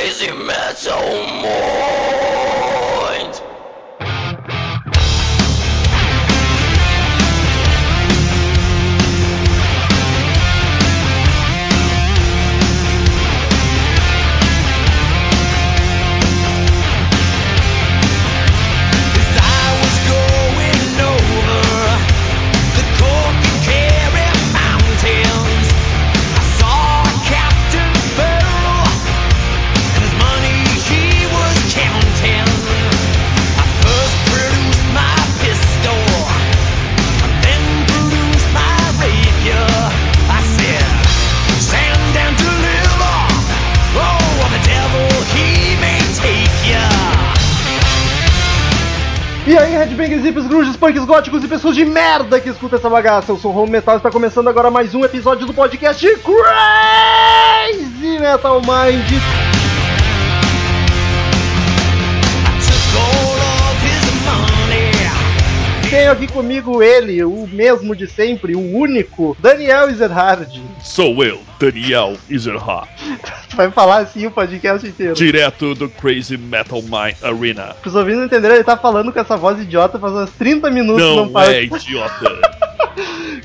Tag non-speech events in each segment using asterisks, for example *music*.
crazy metal oh, mind. Góticos e pessoas de merda que escuta essa bagaça. Eu sou o Home Metal e está começando agora mais um episódio do podcast Crazy Metal Mind. Tenho aqui comigo ele, o mesmo de sempre, o único, Daniel Ezerhard. Sou eu, Daniel Ezerhard, *laughs* Vai falar assim o podcast inteiro. direto do Crazy Metal Mind Arena. Os ouvintes não entenderam, ele tá falando com essa voz idiota faz uns 30 minutos. Não, para. é idiota. *laughs*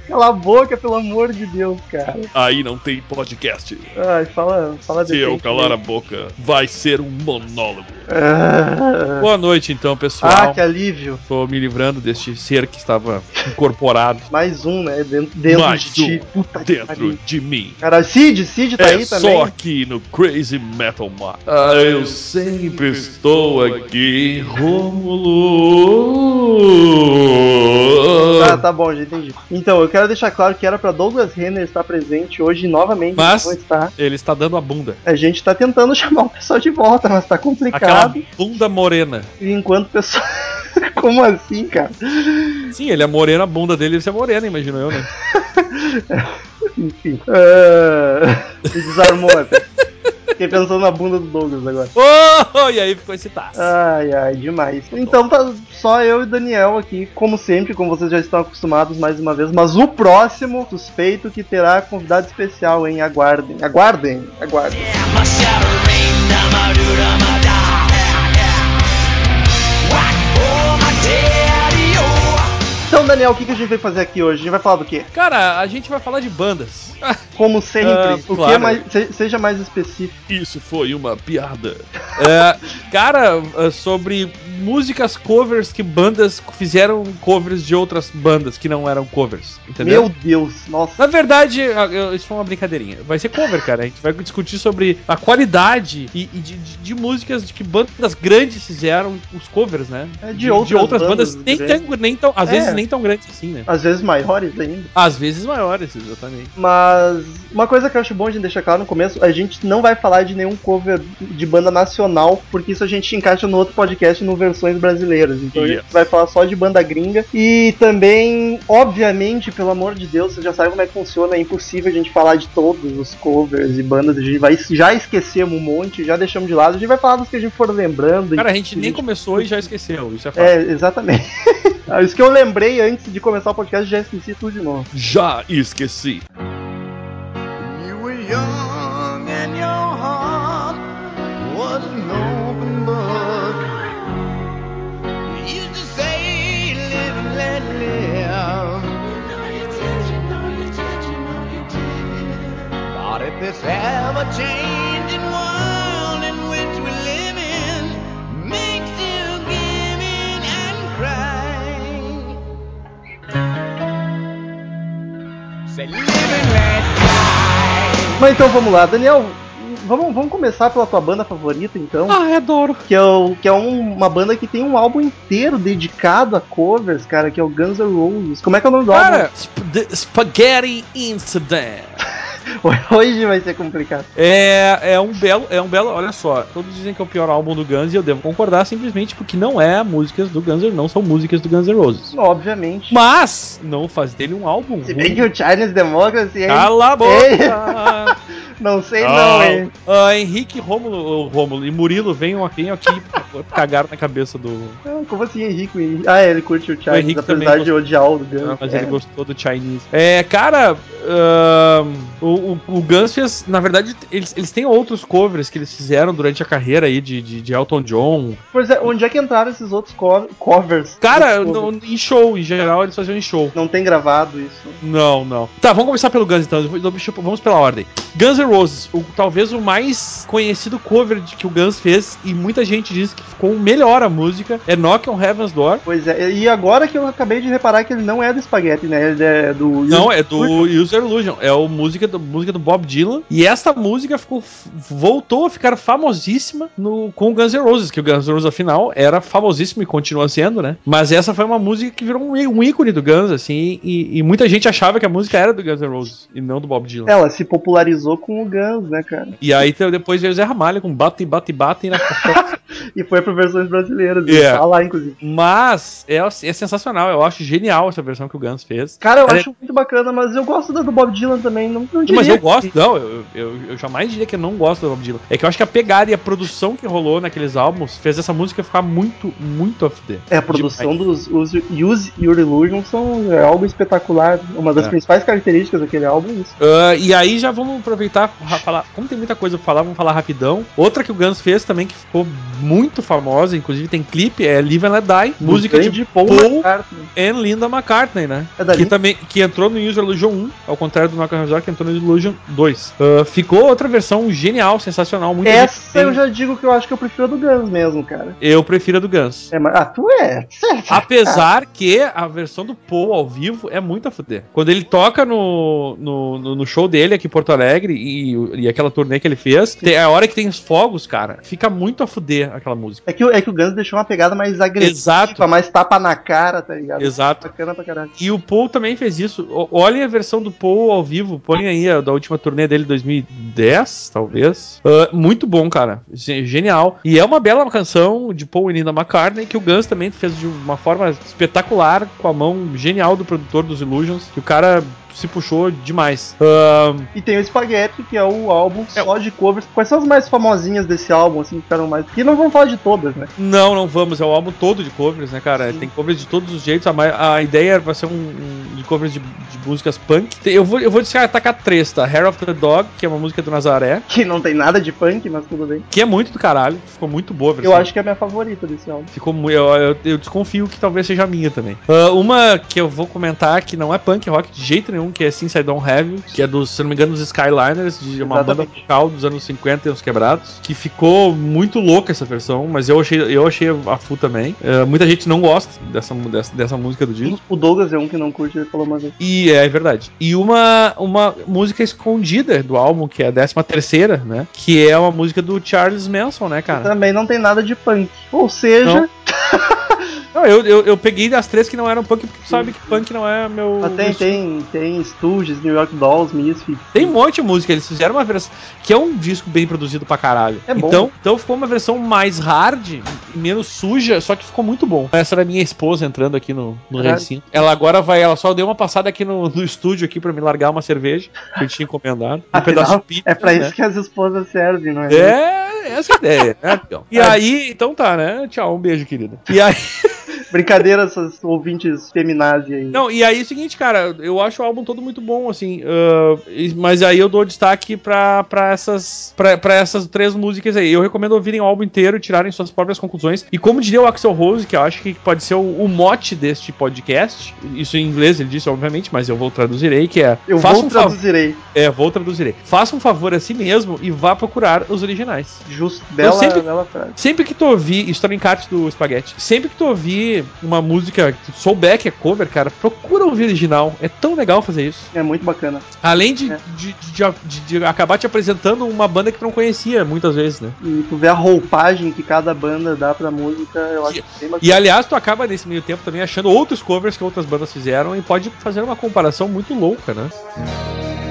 Cala a boca, pelo amor de Deus, cara. Aí não tem podcast. Ai, fala, fala Se eu calar a mesmo. boca, vai ser um monólogo. Ah, Boa noite, então, pessoal. ah, que alívio. Tô me livrando deste ser que estava incorporado. *laughs* Mais um, né? Dentro, dentro Mais de ti. um Puta que dentro de mim. Cara, Cid, Cid tá é aí também. só aqui no Crazy Metal Mind. Ah, eu sempre estou aqui, Rômulo. Tá, tá bom, já entendi. Então, eu quero deixar claro que era pra Douglas Renner estar presente hoje novamente. Mas- está. Ele está dando a bunda. A gente tá tentando *laughs* chamar o pessoal de volta, mas tá Aquela complicado. bunda morena. E enquanto o pessoal. *laughs* Como assim, cara? Sim, ele é moreno, a bunda dele deve ser morena, imagino eu, né? *laughs* Enfim. Me desarmou até. Fiquei pensando na bunda do Douglas agora. Oh, e aí ficou excitado. Ai, ai, demais. Então tá só eu e o Daniel aqui, como sempre, como vocês já estão acostumados mais uma vez. Mas o próximo suspeito que terá convidado especial, hein? Aguardem, aguardem, aguardem. Yeah, Então, Daniel, o que, que a gente vai fazer aqui hoje? A gente vai falar do quê? Cara, a gente vai falar de bandas. *laughs* Como sempre, Ah, o que claro. é mais, se- seja mais específico. Isso foi uma piada. É, cara, é, sobre músicas covers que bandas fizeram covers de outras bandas que não eram covers, entendeu? Meu Deus, nossa. Na verdade, isso foi uma brincadeirinha. Vai ser cover, cara. A gente vai discutir sobre a qualidade e, e de, de- de músicas de que bandas grandes fizeram os covers, né? É de outras bandas nem, grandes. tão, nem tão, às É. vezes nem tão grandes assim, né? Às vezes maiores ainda. Às vezes maiores, exatamente. Mas uma coisa que eu acho bom a gente deixar claro no começo, a gente não vai falar de nenhum cover de banda nacional, porque isso a gente encaixa no outro podcast no versões brasileiras. Então a gente Yes. vai falar só de banda gringa. E também, obviamente, pelo amor de Deus, você já sabe como é que funciona, é impossível a gente falar de todos os covers e bandas, a gente vai já esquecemos um monte, já deixamos de lado, a gente vai falar dos que a gente for lembrando. Cara, a gente nem começou e já esqueceu. Isso é fato. É, exatamente. Ah, *laughs* Isso que eu lembrei antes de começar o podcast, já esqueci tudo de novo. Já esqueci. You were young and your heart was an open book. You used to say, live and let live. You know you did, you know you did, you know you did. But if this ever-changing world Mas então vamos lá, Daniel. Vamos, vamos começar pela tua banda favorita, então. Ah, adoro. Que é, o, que é um- uma banda que tem um álbum inteiro dedicado a covers, cara, que é o Guns N' Roses. Como é que é o nome do Cara, Sp- Spaghetti Incident. *laughs* Hoje vai ser complicado. É, é um belo, é um belo, olha só, todos dizem que é o pior álbum do Guns e eu devo concordar simplesmente porque não é músicas do Guns não são músicas do Guns N' Roses. Obviamente. Mas não faz dele um álbum Se bem ruim. que o Chinese Democracy, hein? Cala a boca! *laughs* Não sei Ah, não, hein? Ah, Henrique, Rômulo, Rômulo e Murilo venham aqui, aqui *laughs* cagaram na cabeça do. Como assim, Henrique? Henrique? Ah, é, ele curte o Chinese, Henrique apesar de odiar o Guns. Ah, mas é. ele gostou do Chinese. É, cara, ahn, o, o, o Guns fez. Na verdade, eles, eles têm outros covers que eles fizeram durante a carreira aí de, de, de Elton John. Pois é, onde é que entraram esses outros co- covers? Cara, no- covers? em show, em geral, eles faziam em show. Não tem gravado isso. Não, não. Tá, vamos começar pelo Guns então. Vamos pela ordem. Guns N' Roses, o, talvez o mais conhecido cover de, que o Guns fez, e muita gente diz que ficou melhor a música, é Knock on Heaven's Door. Pois é, e agora que eu acabei de reparar que ele não é do Spaghetti, né? Ele é do. Não, é do User Illusion. É a música do, música do Bob Dylan. E essa música ficou, voltou a ficar famosíssima no, com o Guns N' Roses, que o Guns N' Roses, afinal, era famosíssimo e continua sendo, né? Mas essa foi uma música que virou um, um ícone do Guns, assim, e, e muita gente achava que a música era do Guns N' Roses e não do Bob Dylan. Ela se popularizou com o Guns, né, cara? E aí te- depois veio o Zé Ramalho com bate, bate, bate na *laughs* E foi pra versões brasileiras. Yeah. Tá lá, inclusive. Mas é, é sensacional, eu acho genial essa versão que o Guns fez. Cara, eu Ela é- acho muito bacana, mas eu gosto da do Bob Dylan também. Não, não diria Mas eu gosto, não, eu, eu, eu jamais diria que eu não gosto do Bob Dylan. É que eu acho que a pegada e a produção que rolou naqueles álbuns fez essa música ficar muito, muito a fuder. É, a produção dos os Use Your Illusion são é algo espetacular. Uma das É. principais características daquele álbum é isso. Ah, e aí já vamos aproveitar pra falar. Como tem muita coisa pra falar, vamos falar rapidão. Outra que o Guns fez também que ficou muito famosa, inclusive tem clipe, é Live and Let Die, música de Paul, Paul McCartney. and Linda McCartney, né? É? Que também que entrou no User Illusion 1, ao contrário do que entrou no Illusion 2. Ah, ficou outra versão genial, sensacional, muito Essa eu já digo que eu acho que eu prefiro a do Guns mesmo, cara. eu prefiro a do Guns. É, mas, ah, tu é. Certo. Apesar que a versão do Paul ao vivo é muito a fuder. Quando ele toca no, no, no- no show dele aqui em Porto Alegre e, e aquela turnê que ele fez, tem, a hora que tem os fogos, cara, fica muito a fuder aquela música. É que, o- é que o Guns deixou uma pegada mais agressiva, Exato. mais tapa na cara, tá ligado? Exato. Bacana pra caralho. E o Paul também fez isso. Olhem a versão do Paul ao vivo. Põe aí da última turnê dele, 2010, talvez. Ah, muito bom, cara. Ge- Genial. E é uma bela canção de Paul e Linda McCartney que o Guns também fez de uma forma espetacular com a mão genial do produtor dos Illusions. Que o cara se puxou demais. Ah, E tem o Spaghetti, que é o álbum só de covers. Quais são as mais famosinhas desse álbum, assim, que ficaram mais. Porque não vamos falar de todas, né? não, não vamos. É o álbum todo de covers, né, cara? Sim. Tem covers de todos os jeitos. A, a ideia vai ser um, um de covers de, de músicas punk. Eu vou, eu vou atacar três, tá? Hair of the Dog, que é uma música do Nazaré. Que não tem nada de punk, mas tudo bem. Que é muito do caralho, ficou muito boa. Eu acho que é a minha favorita desse álbum. Ficou eu, eu, eu desconfio que talvez seja a minha também. Ah, uma que eu vou comentar que não é punk rock de jeito nenhum, que é Since I Don't Have que é dos, se não me engano, dos Skyliners, de uma banda Exatamente. vocal dos anos 50 e uns quebrados, que ficou muito louca essa versão, mas eu achei, eu achei a full também. Ah, muita gente não gosta dessa, dessa, dessa música do disco. O Douglas é um que não curte, ele falou vez. E é verdade. E uma, uma música escondida do álbum, que é a 13 terceira, né? Que é uma música do Charles Manson, né, cara? Também não tem nada de punk. Ou seja, *laughs* Não. Eu, eu, eu peguei das três que não eram punk, porque tu sabe que punk não é meu. mas tem, meu tem, tem Stooges, New York Dolls, Misfits. Tem um monte de música, eles fizeram uma versão que é um disco bem produzido pra caralho. É bom. Então, então ficou uma versão mais hard e menos suja, só que ficou muito bom. Essa era minha esposa entrando aqui no, no recinto. Ela agora vai, ela só deu uma passada aqui no, no estúdio aqui pra me largar uma cerveja que eu tinha encomendado. Um Afinal, pedaço de pizza. É pra né? isso que as esposas servem, não é? É, essa é a ideia, né. E aí, então tá, né? Tchau, um beijo, querida. E aí. Brincadeira, essas ouvintes feminazes aí. Não, e aí é o seguinte, cara, eu acho o álbum todo muito bom, assim, e- mas aí eu dou destaque pra, pra, essas, pra, pra essas três músicas aí. Eu recomendo ouvirem o álbum inteiro e tirarem suas próprias conclusões. E como diria o Axel Rose, que eu acho que pode ser o, o mote deste podcast, isso em inglês ele disse, obviamente, mas eu vou traduzirei, que é... Eu vou um traduzirei. é, vou traduzirei. Faça um favor a si mesmo e vá procurar os originais. Justo, bela, sempre- bela frase. Sempre que tu ouvir, isso tá no encarte do Spaghetti, sempre que tu ouvir uma música que souber que é cover, cara, procura ouvir original. É tão legal fazer isso. É muito bacana. Além de, É. de, de- de- acabar te apresentando uma banda que tu não conhecia, muitas vezes, né? E tu vê a roupagem que cada banda dá pra música, eu acho bem bacana. E aliás, tu acaba nesse meio tempo também achando outros covers que outras bandas fizeram e pode fazer uma comparação muito louca, né? Clock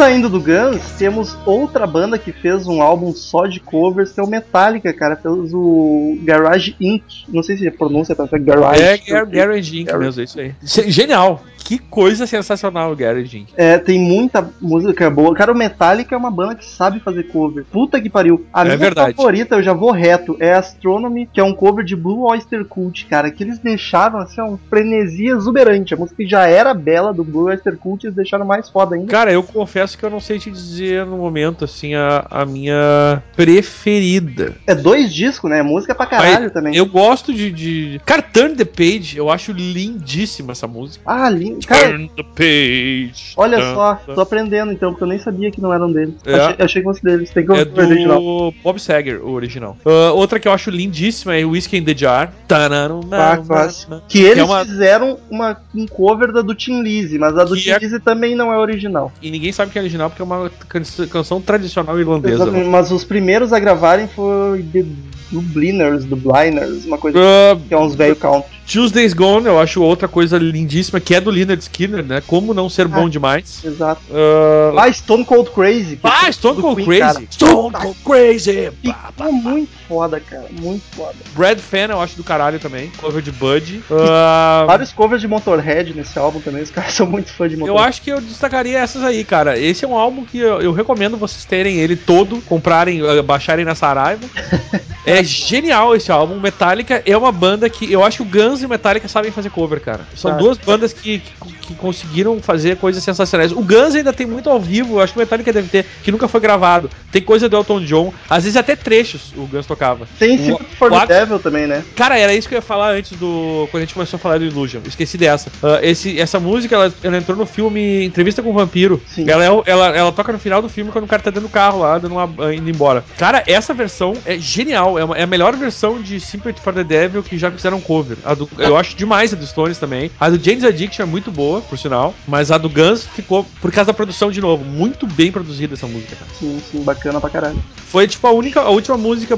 Saindo do Guns, temos outra banda que fez um álbum só de covers, que é o Metallica, cara. Fez o Garage Inc. Não sei se a pronúncia tá certo, Garage. É, Gar Garage Inc. mesmo, é isso aí. Genial. Que coisa sensacional o Garage Inc. É, tem muita música boa. Cara, o Metallica é uma banda que sabe fazer cover. Puta que pariu. A É minha verdade. favorita, eu já vou reto, é Astronomy, que é um cover de Blue Oyster Cult, cara. Que eles deixaram, assim, um frenesi exuberante. A música que já era bela do Blue Oyster Cult, eles deixaram mais foda ainda. Cara, eu confesso que eu não sei te dizer no momento, assim, a, a minha preferida. É dois discos, né? Música pra caralho também. Eu gosto de, de. Cara, Turn the Page, eu acho lindíssima essa música. Ah, lindo. Cara, Turn the page. olha só, tô aprendendo então, porque eu nem sabia que não eram deles. É. Achei, achei que fosse deles. Tem que É ouvir o original. do Bob Sager, o original. Ah, outra que eu acho lindíssima é Whiskey in the Jar. Nano, clássico. Que eles é uma- fizeram uma, um cover da do Tim Lizzy, mas a do Tim é- Lizzy também não é original. E ninguém sabe que original porque é uma can- canção tradicional irlandesa. Exatamente, mas os primeiros a gravarem foi The Dubliners, Dubliners, uma coisa Ah, que é uns velho country. Tuesdays Gone, eu acho outra coisa lindíssima, que é do Leonard Skinner, né? Como não ser bom Ah. demais. Exato. Ah, Ah, Stone Cold Crazy. ah, é Stone Cold Queen, Crazy. cara. Stone Cold Crazy. Ficou muito foda, cara. Muito foda. Brad Fan, eu acho do caralho também. Cover de Bud. *laughs* Ah, Vários covers de Motorhead nesse álbum também. Os *laughs* caras são muito fãs de eu Motorhead. acho que eu destacaria essas aí, cara. Esse é um álbum que eu, eu recomendo vocês terem ele todo, comprarem, ah, baixarem na Saraiva. *laughs* é genial esse álbum. Metallica é uma banda que eu acho que o Guns e o Metallica sabem fazer cover, cara. São Tá. duas bandas que, que, que conseguiram fazer coisas sensacionais. O Guns ainda tem muito ao vivo, eu acho que o Metallica deve ter, que nunca foi gravado. Tem coisa do Elton John, às vezes até trechos o Guns tocava. Tem O- for o Devil também, né? Cara, era isso que eu ia falar antes do. Quando a gente começou a falar do Illusion. Esqueci dessa. Ah, esse, essa música, ela, ela entrou no filme Entrevista com o Vampiro. Sim. Ela, é ela, ela toca no final do filme quando o cara tá dentro do carro lá, dando uma, ah, indo embora. Cara, essa versão é genial. É, uma- é a melhor versão de Sympathy for the Devil que já fizeram cover. A do- eu acho demais a do Stones também. A do James Addiction é muito boa, por sinal. Mas a do Guns ficou, por causa da produção de novo, muito bem produzida essa música, cara. Sim, sim, bacana pra caralho. Foi tipo a única, a última música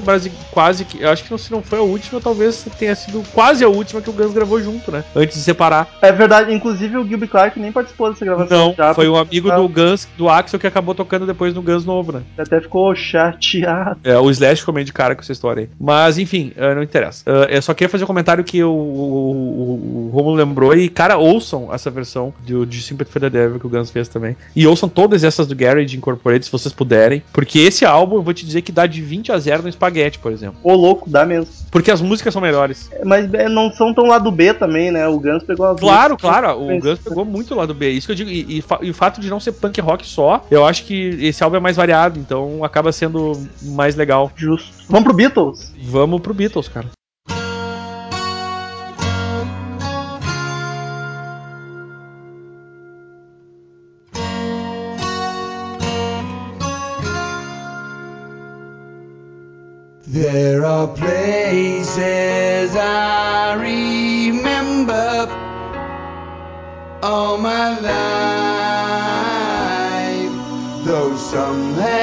quase que. Eu acho que se não foi a última, talvez tenha sido quase a última que o Guns gravou junto, né? Antes de separar. É verdade, inclusive o Gilby Clark nem participou dessa gravação. Não, já, foi um amigo do Guns, do Axel, que acabou tocando depois no Guns novo, né? Até ficou chateado. É, o Slash ficou meio de cara com essa história aí. Mas, enfim, eh, não interessa. Eh, eu só queria fazer um comentário que o, o, o, Romulo lembrou. E, cara, ouçam essa versão do, de Sympathy for the Devil que o Guns fez também. E ouçam todas essas do Garage Incorporated, se vocês puderem. Porque esse álbum, eu vou te dizer que dá de 20 a 0 no Spaghetti, por exemplo. Ô, louco, dá mesmo. Porque as músicas são melhores. Mas é, não são tão lá do B também, né? O Guns pegou as Claro, claro, o Guns pegou muito lá do B. Isso que eu digo. E, e e o fato de não ser punk rock só, eu acho que esse álbum é mais variado, então acaba sendo mais legal. Justo. Vamos pro Beatles? Vamos pro Beatles, cara. There are places I remember all my life, though some have.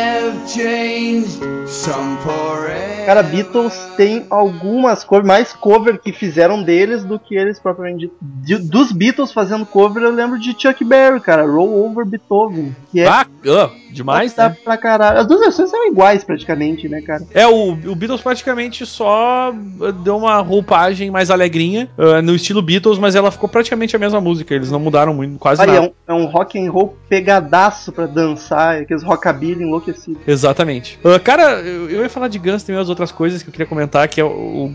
Cara, Beatles tem algumas covers, mais cover que fizeram deles do que eles propriamente. De- dos Beatles fazendo cover, eu lembro de Chuck Berry, cara, Roll Over Beethoven. Que é Ah, ah, demais, foda né? pra caralho. As duas versões são iguais praticamente, né, cara? É, o, o Beatles praticamente só ah, deu uma roupagem mais alegrinha ah, no estilo Beatles, mas ela ficou praticamente a mesma música. Eles não mudaram muito, quase Aí é nada. um, é um rock and roll pegadaço pra dançar, aqueles rockabilly enlouquecidos. Exatamente. Ah, cara, eu, eu ia falar de Guns também, as outras coisas que eu queria comentar, que é o,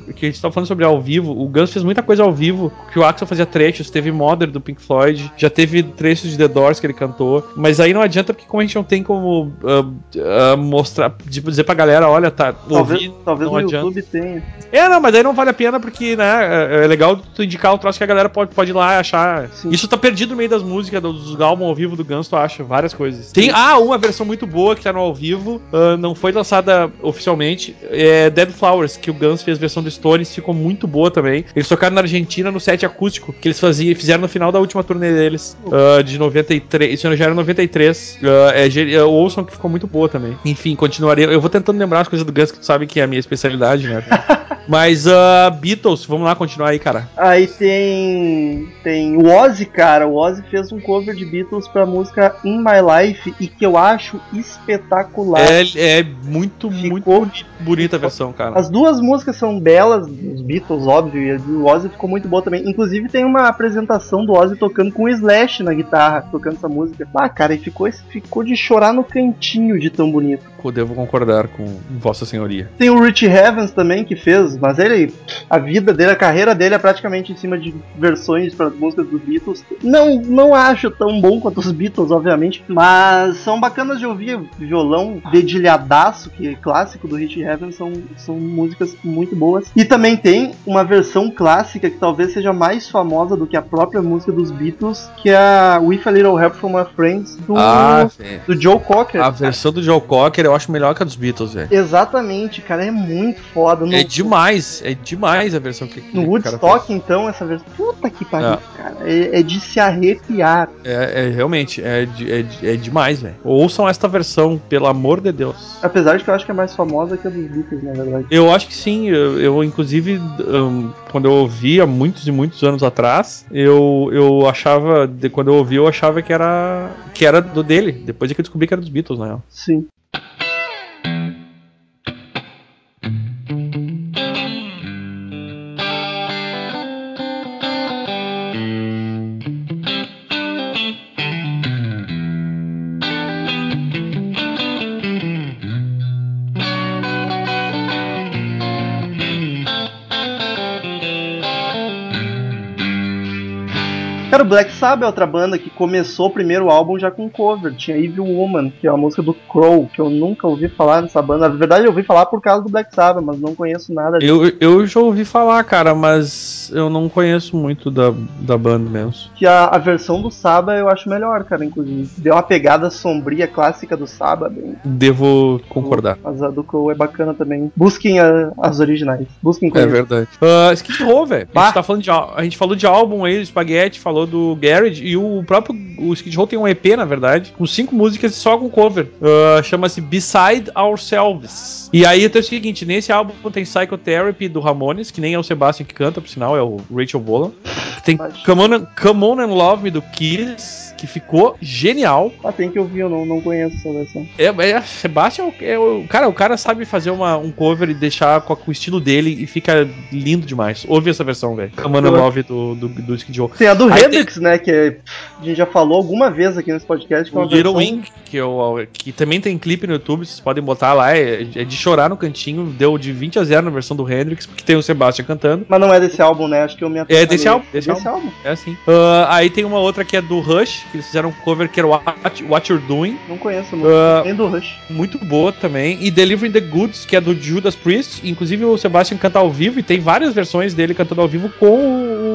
o- que a gente tava falando sobre ao vivo. O Guns fez muita coisa ao vivo, que o Axel fazia trechos, teve Mother do Pink Floyd, já teve trechos de The Doors que ele cantou, mas aí não adianta porque como a gente não tem como ah, ah, mostrar, tipo, dizer pra galera, olha, tá, Talvez, ouvi, talvez não no adianta. YouTube tenha. É, não, mas aí não vale a pena porque, né, é é legal tu indicar o troço que a galera pode, pode ir lá e achar. Sim. Isso tá perdido no meio das músicas, dos álbuns ao vivo do Guns, tu acha várias coisas. Tem, ah, uma versão muito boa que tá no ao vivo, vivo, ah, não foi lançada oficialmente. É Dead Flowers, que o Guns fez versão do Stones, ficou muito boa também. Eles tocaram na Argentina no set acústico, que eles faziam, fizeram no final da última turnê deles, ah, de 93. Isso já era 93. Ah, é, é, ouçam que ficou muito boa também. Enfim, continuaria. Eu vou tentando lembrar as coisas do Guns, que tu sabe que é a minha especialidade, né? *laughs* Mas ah, Beatles, vamos lá continuar aí, cara. Aí tem. Tem o Ozzy, cara. O Ozzy fez um cover de Beatles pra música In My Life e que eu acho espetacular. É, é muito, Ficou- muito boni- bonita a versão, cara. As duas músicas são belas, os Beatles, óbvio, e a do Ozzy ficou muito boa também. Inclusive tem uma apresentação do Ozzy tocando com o Slash na guitarra, tocando essa música. Ah, cara, e ficou, ficou de chorar no cantinho de tão bonito. Eu devo concordar com Vossa Senhoria. Tem o Rich Evans também que fez, mas ele, a vida dele, a carreira dele é praticamente em cima de versões para músicas dos Beatles. Não, não acho tão bom quanto os Beatles, obviamente, mas são bacanas de ouvir. Violão dedilhadaço, que é clássico do Rich Evans, são, são músicas muito boas. E também tem uma versão clássica que talvez seja mais famosa do que a própria música dos Beatles, que é a With a Little Help from My Friends do, Ah, do Joe Cocker. A versão do Joe Cocker eu acho melhor que a dos Beatles, velho. Exatamente, cara, é muito foda. No- É demais, é demais a versão que, que No Woodstock, então, essa versão. Puta que pariu, É. cara. É, é de se arrepiar. É, é realmente, é, de- é, de- é demais, velho. Ouçam esta versão, pelo amor de Deus. Apesar de que eu acho que é mais famosa que a dos Beatles, na verdade. Eu acho que sim, eu, eu, inclusive, hum, quando eu ouvi há muitos e muitos anos atrás, eu, eu achava, de- quando eu ouvi, eu achava que era, que era do dele. Depois é que eu descobri que era dos Beatles, na real. Sim. Black Sabbath é outra banda que começou o primeiro álbum já com cover. Tinha Evil Woman, que é uma música do Crow, que eu nunca ouvi falar nessa banda. Na verdade, eu ouvi falar por causa do Black Sabbath, mas não conheço nada Eu, eu já ouvi falar, cara, mas eu não conheço muito da, da banda mesmo. que a, a versão do Saba eu acho melhor, cara, inclusive. Deu uma pegada sombria clássica do Saba, bem. Devo concordar. Mas a do Crow é bacana também. Busquem a- as originais. Busquem É verdade. Uh, Skid Row, velho. A, Bah. gente tá falando de al- a gente falou de álbum aí, do Spaghetti, falou do Garage, e o próprio o Skid Row tem um EP, na verdade, com cinco músicas só com cover. Uh, Chama-se Beside Ourselves. E aí tem o seguinte, nesse álbum tem Psychotherapy do Ramones, que nem é o Sebastian que canta, por sinal, é o Rachel Bolan. Tem Come On, Come On and Love Me do Kiss, que ficou genial. Ah, tem que ouvir, eu não, não conheço essa versão. É, é, Sebastian é o, é o- cara, o cara sabe fazer uma, um cover e deixar com, com o estilo dele e fica lindo demais. Ouve essa versão, velho. Amanda Eu- Love do, do, do Skid Row. Tem a do Aí Hendrix, né? Que é- a gente já falou alguma vez aqui nesse podcast. Que é Little versão- Wing, que, eu, que também tem clipe no YouTube, vocês podem botar lá, é, é de chorar no cantinho, deu de 20 a 0 na versão do Hendrix, porque tem o Sebastian cantando. Mas não é desse álbum, né? Acho que eu me É desse álbum, Desse, desse álbum. É assim. Ah, aí tem uma outra que é do Rush, que eles fizeram um cover que era What, What You're Doing, Não conheço, não. Nem do Rush. muito boa também. E Delivering the Goods, que é do Judas Priest. Inclusive o Sebastian canta ao vivo e tem várias versões dele cantando ao vivo com o.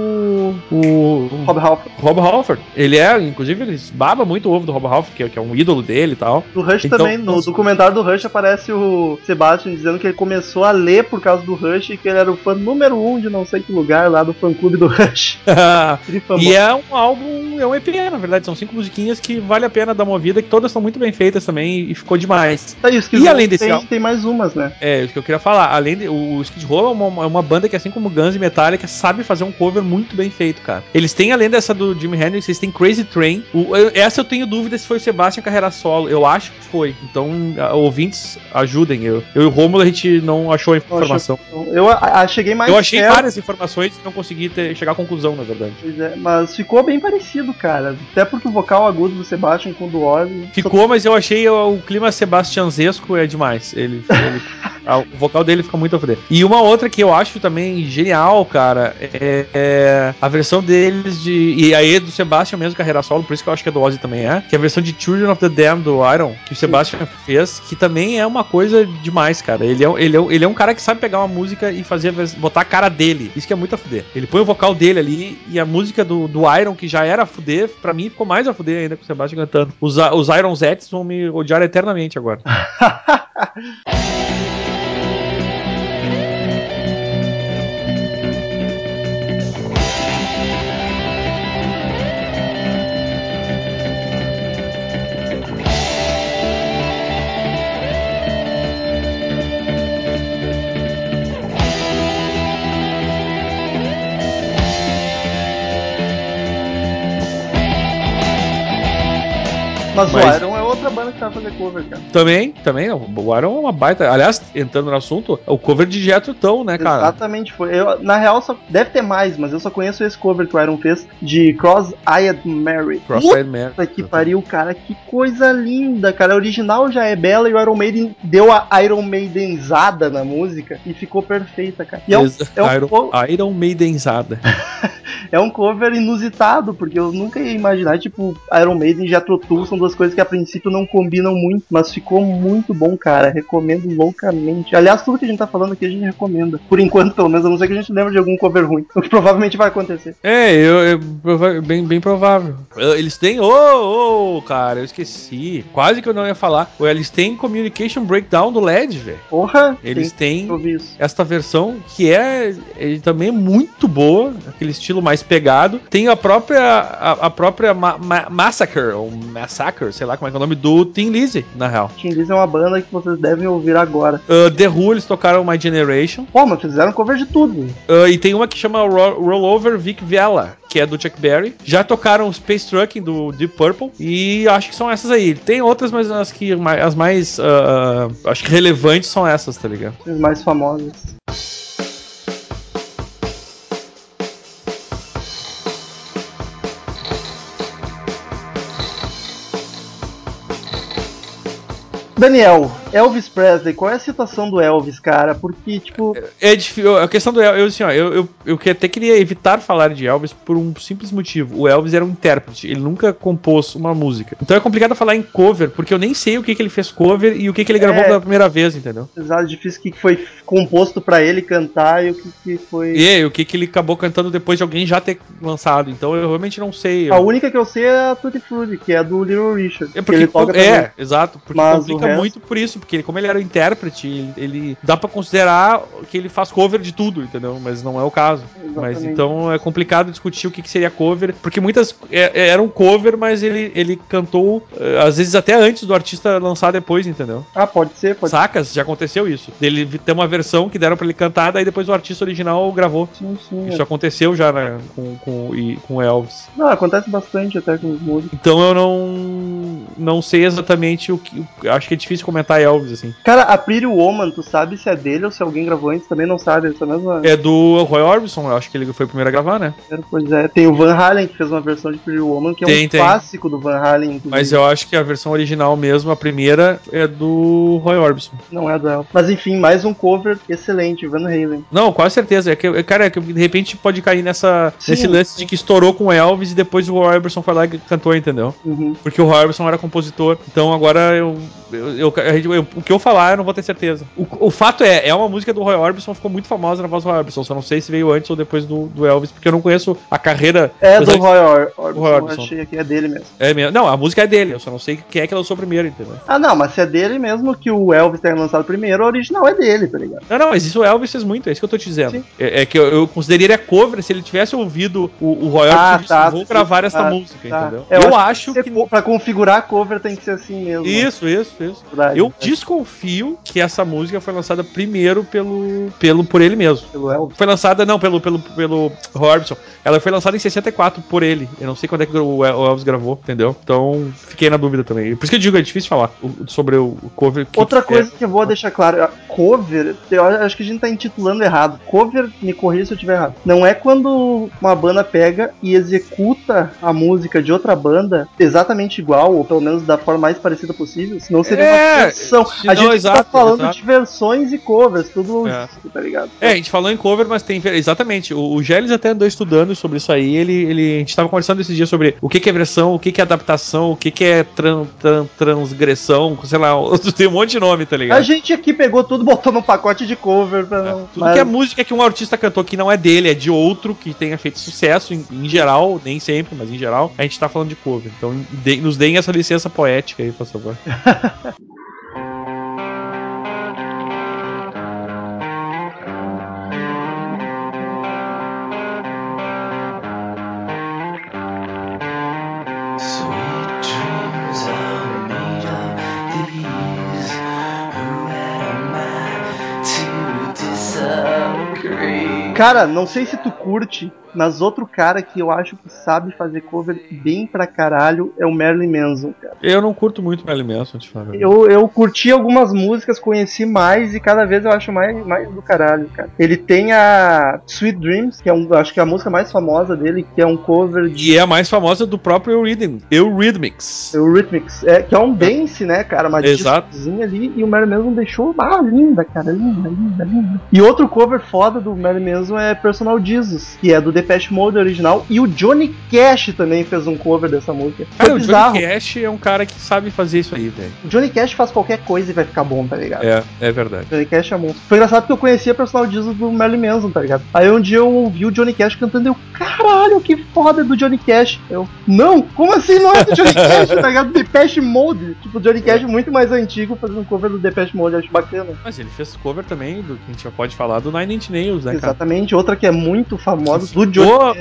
o Rob Halford. Rob Halford. Ele é, inclusive, ele baba muito o ovo do Rob Halford, que é, que é um ídolo dele e tal. Do Rush Então, também, no documentário do Rush aparece o Sebastian dizendo que ele começou a ler por causa do Rush e que ele era o fã número um de não sei que lugar lá do fã clube do Rush. *laughs* E é um álbum, é um EP, na verdade. São cinco musiquinhas que vale a pena dar uma ouvida, que todas são muito bem feitas também e ficou demais. Tá, e os E além desse tem, álbum? tem mais umas, né? É, isso que eu queria falar. Além de, o Skid Row é uma, é uma banda que, assim como Guns e Metallica, sabe fazer um cover muito bem feito, cara. Eles têm, além dessa do Jimi Hendrix, eles têm Crazy Train. O- eu- essa eu tenho dúvida se foi o Sebastian carreira solo. Eu acho que foi. Então, a- ouvintes, ajudem. Eu, eu e o Romulo, a gente não achou a informação. Eu a, a- cheguei mais Eu achei perto, várias informações e não consegui ter- chegar à conclusão, na verdade. pois é, mas ficou bem parecido, cara. Até porque o vocal agudo do Sebastian com o do Ozzy. Ficou, mas eu achei o, o clima sebastianzesco é demais. Ele, ele *laughs* O vocal dele fica muito a fuder. E uma outra que eu acho também genial, cara, é, é a versão deles de. E aí do Sebastian mesmo, carreira solo, por isso que eu acho que é do Ozzy também é. Que é a versão de Children of the Damned do Iron, que o Sebastian fez, que também é uma coisa demais, cara. Ele é, ele, é, ele é um cara que sabe pegar uma música e fazer a botar a cara dele. Isso que é muito a fuder. Ele põe o vocal dele ali e a música do, do Iron, que já era a fuder, pra mim ficou mais a fuder ainda com o Sebastian cantando. Os, os Iron Zettes vão me odiar eternamente agora. *laughs* Mas, Mas- é outra banda que vai fazer cover, cara. Também, também, o Iron é uma baita. Aliás, entrando no assunto, o cover de Jethro Tull, né, cara? Exatamente, foi. Eu, na real, só, deve ter mais, mas eu só conheço esse cover que o Iron fez de Cross-Eyed Mary. Cross-Eyed Man. Puta que pariu, cara, que coisa linda, cara. A original já é bela e o Iron Maiden deu a Iron Maidenzada na música e ficou perfeita, cara. E é um, é um Iron, co- Iron Maidenzada. *laughs* é um cover inusitado, porque eu nunca ia imaginar, tipo, Iron Maiden e Jethro Tull são duas coisas que a princípio não combinam muito, mas ficou muito bom, cara. Recomendo loucamente. Aliás, tudo que a gente tá falando aqui a gente recomenda. Por enquanto, pelo menos, a não ser que a gente lembre de algum cover ruim. O *laughs* que provavelmente vai acontecer. É, eu, eu- bem, bem provável. Eles têm. Ô, ô, cara, eu esqueci. Quase que eu não ia falar. Eles têm Communication Breakdown do LED, velho. Porra! Eles têm esta versão que é, é também muito boa, aquele estilo mais pegado. Tem a própria a, a própria Ma- Ma- Massacre, ou Massacre, sei lá como é que é o nome do Tim Lizzy, na real. Tim Lizzy é uma banda que vocês devem ouvir agora. Uh, The Who, eles tocaram My Generation. Pô, mas fizeram cover de tudo. Uh, e tem uma que chama Ro- Rollover Vic Vela, que é do Chuck Berry. Já tocaram Space Trucking do Deep Purple. E acho que são essas aí. Tem outras, mas as, que, as mais uh, uh, acho que relevantes são essas, tá ligado? Os mais famosos. Daniel, Elvis Presley, qual é a situação do Elvis, cara? Porque, tipo, É difícil. A questão do Elvis, assim, ó, eu, eu, eu que- até queria evitar falar de Elvis por um simples motivo. O Elvis era um intérprete, ele nunca compôs uma música. Então é complicado falar em cover, porque eu nem sei o que, que ele fez cover e o que, que ele gravou É. pela primeira vez, entendeu? apesar difícil o que foi composto pra ele cantar e o que, que foi. E o que, que ele acabou cantando depois de alguém já ter lançado. Então eu realmente não sei. A Eu- única que eu sei é a Tutti Frutti, que é do Little Richard. É que porque ele toca é, também. exato, porque Mas complica muito por isso, porque ele- como ele era o intérprete, ele, ele- dá pra considerar que ele faz cover de tudo, entendeu? Mas não é o caso. Mas Exatamente. então é complicado discutir o que, que seria cover, porque muitas é, é, eram cover, mas ele, ele cantou eh, às vezes até antes do artista lançar depois, entendeu? Ah, pode ser, pode Sacas? Já aconteceu isso. Dele vi- ter uma versão que deram pra ele cantar, daí depois o artista original gravou. Sim, sim. Isso aconteceu já né, com, com, e- com Elvis. Não, acontece bastante até com os músicos. Então eu não não sei exatamente o que. Acho que é difícil comentar Elvis, assim. Cara, a Pretty Woman, tu sabe se é dele ou se alguém gravou antes? Também não sabe, essa mesma. É do Roy Orbison, eu acho que ele foi o primeiro a gravar, né? Pois é, tem o Van Halen que fez uma versão de Pretty Woman, que é Tem, um tem. clássico do Van Halen, inclusive. Mas eu acho que a versão original mesmo, a primeira, é do Roy Orbison. Não é do Elvis. Mas enfim, mais um cover excelente, Van Halen. Não, quase certeza. É que, é, cara, é que de repente pode cair nessa, Sim, nesse lance de que estourou com o Elvis e depois o Roy Orbison foi lá e cantou, entendeu? Uhum. Porque o Roy Orbison era compositor. Então agora eu, eu, eu- gente- eu- o que eu falar eu não vou ter certeza. O, o fato é, é uma música do Roy Orbison, ficou muito famosa na voz do Roy Orbison. Só não sei se veio antes ou depois do, do Elvis, porque eu não conheço a carreira. É do Roy Or Orbison, Roy Orbison. eu achei que é dele mesmo. É mesmo. Não, a música é dele, eu só não sei quem é que lançou primeiro, entendeu? Ah, não, mas se é dele mesmo que o Elvis tenha lançado primeiro, o original é dele, tá ligado? Não, não, mas isso o Elvis fez muito, é isso que eu tô te dizendo. É, é que eu, eu consideraria cover se ele tivesse ouvido o, o Roy Ah, Orbison tá, vou gravar essa tá, música, tá. entendeu? Eu Eu, acho que. Pra configurar a cover tem que ser assim mesmo. Isso, isso, isso. Verdade, Eu verdade. desconfio que essa música foi lançada primeiro pelo, pelo por ele mesmo. Pelo Elvis. Foi lançada, não, pelo, pelo, pelo Roy Orbison. Ela foi lançada em 64 por ele. Eu não sei quando é que o El- o Elvis gravou, entendeu? Então, fiquei na dúvida também. Por isso que eu digo, é difícil falar sobre o cover. Outra é. coisa que eu vou deixar claro, cover, eu acho que a gente tá intitulando errado. Cover, me corrija se eu estiver errado. Não é quando uma banda pega e executa a música de outra banda exatamente igual, ou pelo menos da forma mais parecida possível, senão seria É. versão não. A Não, gente exato, tá falando exato. de versões e covers, tudo É. junto, tá ligado? É, a gente falou em cover, mas tem. Exatamente. O, o Gélis até andou estudando sobre isso aí. Ele, ele, a gente tava conversando esses dias sobre o que, que é versão, o que, que é adaptação, o que, que é tran, tran- transgressão, sei lá, *laughs* tem um monte de nome, tá A ligado? gente aqui pegou tudo, botou num pacote de cover pra não. Tudo mas- que é música que um artista cantou que não é dele, é de outro que tenha feito sucesso, em, em geral, nem sempre, mas em geral, a gente tá falando de cover. Então de- nos deem essa licença poética aí, por favor. *laughs* Cara, não sei se tu curte, mas outro cara que eu acho que sabe fazer cover bem pra caralho é o Marilyn Manson, cara. Eu não curto muito Marilyn Manson, te falar. Eu, eu curti algumas músicas, conheci mais e cada vez eu acho mais, mais do caralho, cara. Ele tem a Sweet Dreams, que é um, acho que é a música mais famosa dele, que é um cover de E é a mais famosa do próprio Eurythmics. Eurythmics. Eurythmics, é, que é um dance, né, cara? Uma Exato. discozinha ali e o Marilyn Manson deixou, ah, linda, cara, linda, linda, linda. E outro cover foda do Marilyn Manson é Personal Jesus, que é do Depeche Mode original e o Johnny Cash também fez um cover dessa música. Cara, Foi o bizarro. Johnny Cash é um cara que sabe fazer isso aí, velho. O Johnny Cash faz qualquer coisa e vai ficar bom, tá ligado? É, é verdade. Johnny Cash é monstro. Foi engraçado porque eu conhecia Personal Jesus do Marilyn Manson, tá ligado? Aí um dia eu ouvi o Johnny Cash cantando e eu, caralho, que foda é do Johnny Cash. Eu, não, como assim não é do Johnny *laughs* Cash, tá ligado? Depeche Mode. Tipo, o Johnny Cash muito mais antigo fazendo cover do Depeche Mode, eu acho bacana. Mas ele fez cover também, do que a gente já pode falar, do Nine Inch Nails, né, cara? Exatamente, outra que é muito famosa do Boa.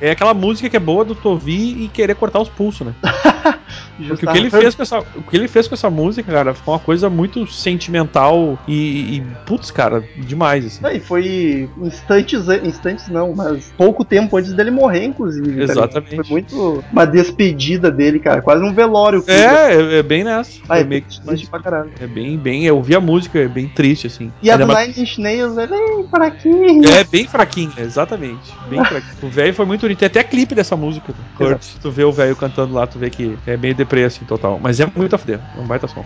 É aquela música que é boa do Tovi e querer cortar os pulsos, né? *laughs* *laughs* Porque o que, ele fez com essa, o que ele fez com essa música, cara, foi uma coisa muito sentimental e, e putz, cara, demais, assim. E foi instantes, instantes não, mas pouco tempo antes dele morrer, inclusive. tá? Exatamente. Foi muito uma despedida dele, cara. Quase um velório. É, é, é bem nessa. Ah, é, é meio triste que- pra caralho. é bem, bem. Eu ouvi a música, é bem triste, assim. E a Ainda do mais- Nine Inch Nails, é fraquinho. É bem fraquinha, exatamente. Bem fraquinha. O velho foi muito bonito. Tem até clipe dessa música do Kurt. Tu vê o velho cantando lá, tu vê que é meio deprê, assim, total. Mas é muito a fuder. É um baita som.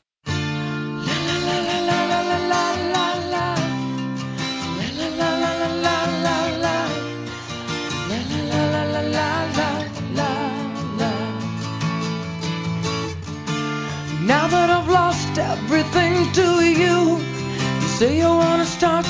Now that I've lost everything to you, you say you wanna start.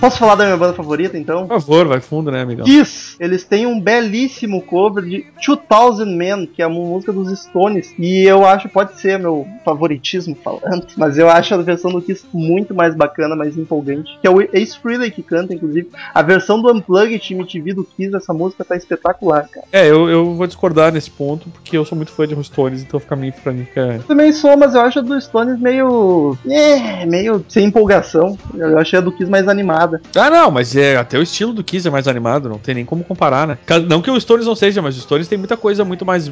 Posso falar da minha banda favorita, então? Por favor, vai fundo, né, amigão? Kiss! Eles têm um belíssimo cover de 2000 Men, que é uma música dos Stones. E eu acho, pode ser meu favoritismo falando, mas eu acho a versão do Kiss muito mais bacana, mais empolgante. Que é o Ace Frehley que canta, inclusive. A versão do Unplugged MTV do Kiss, essa música tá espetacular, cara. É, eu, eu vou discordar nesse ponto, porque eu sou muito fã de Stones, então fica meio pra mim. Eu também sou, mas eu acho a do Stones meio. É, meio sem empolgação. Eu achei a do Kiss mais animada. Ah, não, mas é até o estilo do Kiss é mais animado, não tem nem como comparar, né? Não que o Stones não seja, mas o Stones tem muita coisa muito mais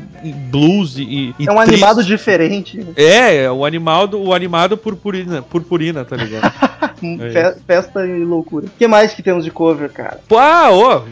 blues e. e É um triste. animado diferente. né? É, é o animado, o animado purpurina, purpurina, tá ligado? *laughs* É Fe- Festa e loucura. O que mais que temos de cover, cara? Pô, ah, ô,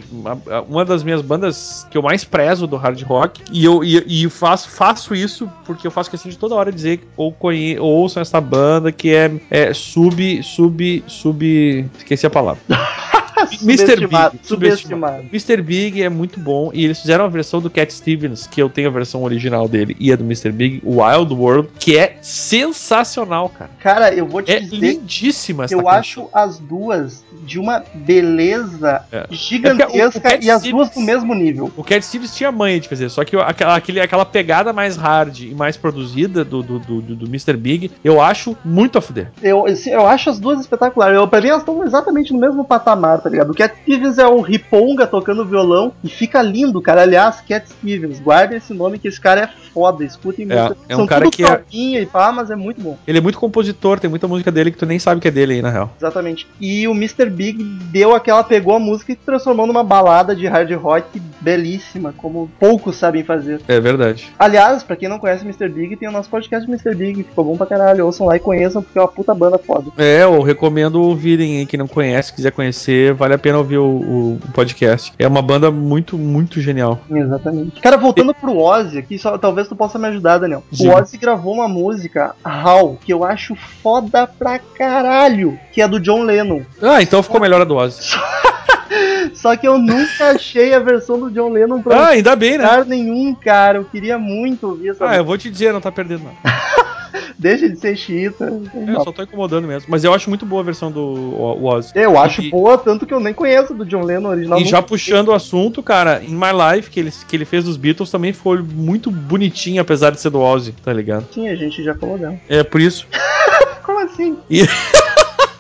uma, das minhas bandas que eu mais prezo do hard rock, e eu e, e faço, faço isso porque eu faço questão de toda hora dizer ou conhe, ou ouçam essa banda que é, é sub, sub, sub. Esqueci a palavra. *laughs* Mr. Subestimado, Big. subestimado. Mr. Big é muito bom e eles fizeram a versão do Cat Stevens, que eu tenho a versão original dele e a do Mr. Big, Wild World, que é sensacional, cara. Cara, eu vou te É dizer lindíssima essa eu canção. acho as duas de uma beleza É. gigantesca É o- o e as Stevens- duas no mesmo nível. O Cat Stevens tinha manha de fazer, só que aquela, aquele, aquela pegada mais hard e mais produzida do, do, do, do Mr. Big, eu acho muito a fuder. Eu, eu acho as duas espetaculares. Eu, pra mim, elas estão exatamente no mesmo patamar, tá ligado? O Cat Stevens é o Riponga tocando violão e fica lindo, cara. Aliás, Cat Stevens, guarda esse nome que esse cara é foda. Escutem É, música. é um São cara tudo que é- e pá, mas é muito bom. Ele é muito compositor, tem muita música dele que tu nem sabe que é dele aí, na real. Exatamente. E o Mr. Big deu aquela, pegou a música e transformou numa balada de hard rock belíssima, como poucos sabem fazer. É verdade. Aliás, pra quem não conhece Mr. Big, tem o nosso podcast Mr. Big, ficou bom pra caralho. Ouçam lá e conheçam, porque é uma puta banda foda. É, eu recomendo ouvirem aí, quem não conhece, quiser conhecer, vale a pena ouvir o, o podcast. É uma banda muito, muito genial. Exatamente. Cara, voltando pro Ozzy aqui, só, talvez tu possa me ajudar, Daniel. O Diga. Ozzy gravou uma música, How, que eu acho foda pra caralho, que é do John Lennon. Ah, então ficou melhor a do Ozzy. *laughs* Só que eu nunca achei a versão do John Lennon pra Ah, ainda bem, né? lugar nenhum, cara. Eu queria muito ouvir essa Ah, eu vou te dizer, não tá perdendo nada. *laughs* Deixa de ser chita. Eu só tô incomodando mesmo. Mas eu acho muito boa a versão do O- Ozzy. Eu acho E- boa, tanto que eu nem conheço do John Lennon original. E já puxando o assunto, cara, In My Life, que ele, que ele fez dos Beatles, também foi muito bonitinho, apesar de ser do Ozzy, tá ligado? Sim, a gente já falou dela. É por isso. *laughs* Como assim? E- *laughs*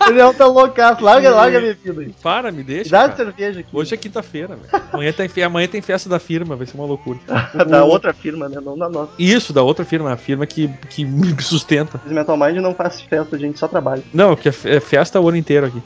Ele é tá loucaço. Larga, larga a bebida aí. Para, me deixa. Dá cara. cerveja aqui. Hoje é quinta-feira, velho. Amanhã tem, amanhã tem festa da firma, vai ser uma loucura. *laughs* da O- outra firma, né? Não da nossa. Isso, da outra firma, a firma que, que me sustenta. Metal Mind não faz festa, a gente só trabalha. Não, que é é festa o ano inteiro aqui.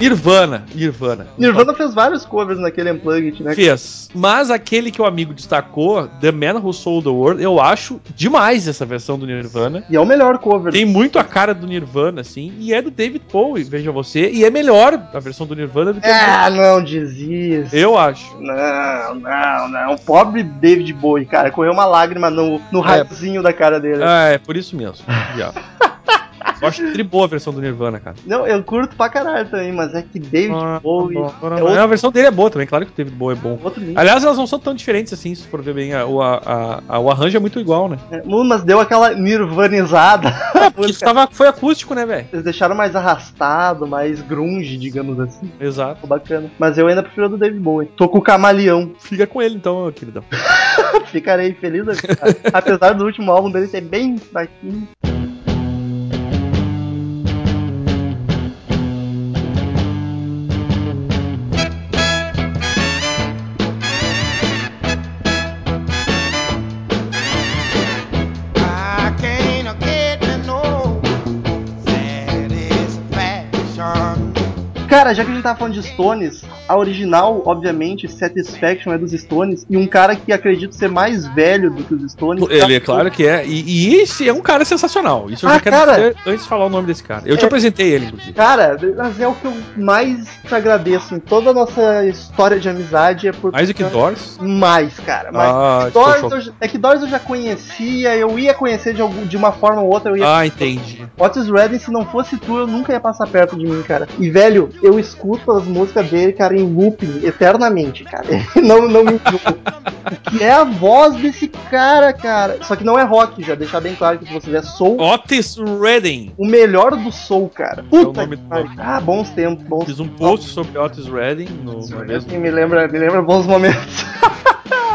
Nirvana, Nirvana. Nirvana fez vários covers naquele Unplugged, né? Fez. Mas aquele que o amigo destacou, The Man Who Sold the World, eu acho demais essa versão do Nirvana. E é o melhor cover. Tem muito a cara do Nirvana, assim, e é do David Bowie, veja você, e é melhor a versão do Nirvana do que Ah, não isso. Eu acho. Não, não, não. O pobre David Bowie, cara, correu uma lágrima no, no É. da cara dele. Ah, é por isso mesmo. viado. *laughs* Eu acho tri boa a versão do Nirvana, cara. Não, eu curto pra caralho também, mas é que David Ah, Bowie tá bom. é É, outro, A versão dele é boa também, claro que o David Bowie é bom. Aliás, elas não são tão diferentes assim, se for ver bem. A- O, a- a- o arranjo é muito igual, né? É, mas deu aquela nirvanizada. É, porque isso *laughs* tava, foi acústico, né, velho? Eles deixaram mais arrastado, mais grunge, digamos assim. Exato. Ficou bacana. Mas eu ainda prefiro a do David Bowie. Tô com o camaleão. *laughs* Fica com ele então, queridão. Ficarei feliz vida. Apesar do último álbum dele ser bem fraquinho. Cara, já que a gente tava falando de Stones, a original, obviamente, Satisfaction é dos Stones, e um cara que acredito ser mais velho do que os Stones. Ele é claro que é. E, e esse é um cara sensacional. Isso eu Ah, já quero cara. dizer antes de falar o nome desse cara. Eu te É. apresentei ele, inclusive. Cara, mas é o que eu mais te agradeço em toda a nossa história de amizade é por. Mais do que Doors. Mais, cara. Mais. Ah, Doors, eu é que Doors eu já conhecia, eu ia conhecer de, algum, de uma forma ou outra, eu ia. Ah, entendi. Otis Redding, se não fosse tu, eu nunca ia passar perto de mim, cara. E, velho, eu escuto as músicas dele, cara, em looping, eternamente, cara. *laughs* não, não me que é a voz desse cara, cara. Só que não é rock, já deixar bem claro que se você tiver soul, Otis Redding. o melhor do soul, cara. É o Puta nome que do pariu. Ah, bons tempos, bons Fiz um post sobre Otis Redding no, no mesmo. Me lembra, me lembra bons momentos. *laughs*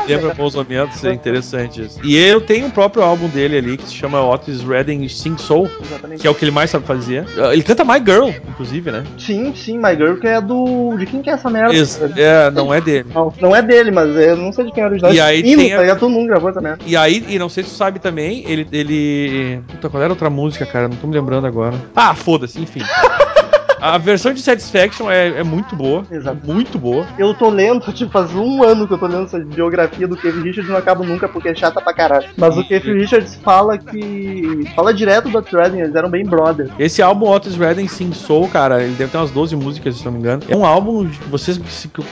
Lembra bons momentos, é interessante isso. E eu tenho o próprio álbum dele ali que se chama Otis Redding Sing Soul, Exatamente. que é o que ele mais sabe fazer. Ah, Ele canta My Girl, inclusive, né? Sim, sim, My Girl, que é do. De quem que é essa merda? Ex- é, não é dele. Não, não é dele, mas eu não sei de quem é original. E aí Hino, tem a- tá ligado? Todo mundo gravou essa merda. E aí, e não sei se tu sabe também, ele. ele... Puta, qual era a outra música, cara? Não tô me lembrando agora. Ah, foda-se, enfim. *laughs* A versão de Satisfaction é, é muito boa. Exato. Muito boa. Eu tô lendo, *laughs* tipo, faz um ano que eu tô lendo essa biografia do Keith Richards e não acabo nunca porque é chata pra caralho. Mas o Keith Richards fala que. fala direto do Redding, eles eram bem brother. Esse álbum Otis Redding Sing Soul, cara, ele deve ter umas 12 músicas, se não me engano. É um álbum, de- vocês,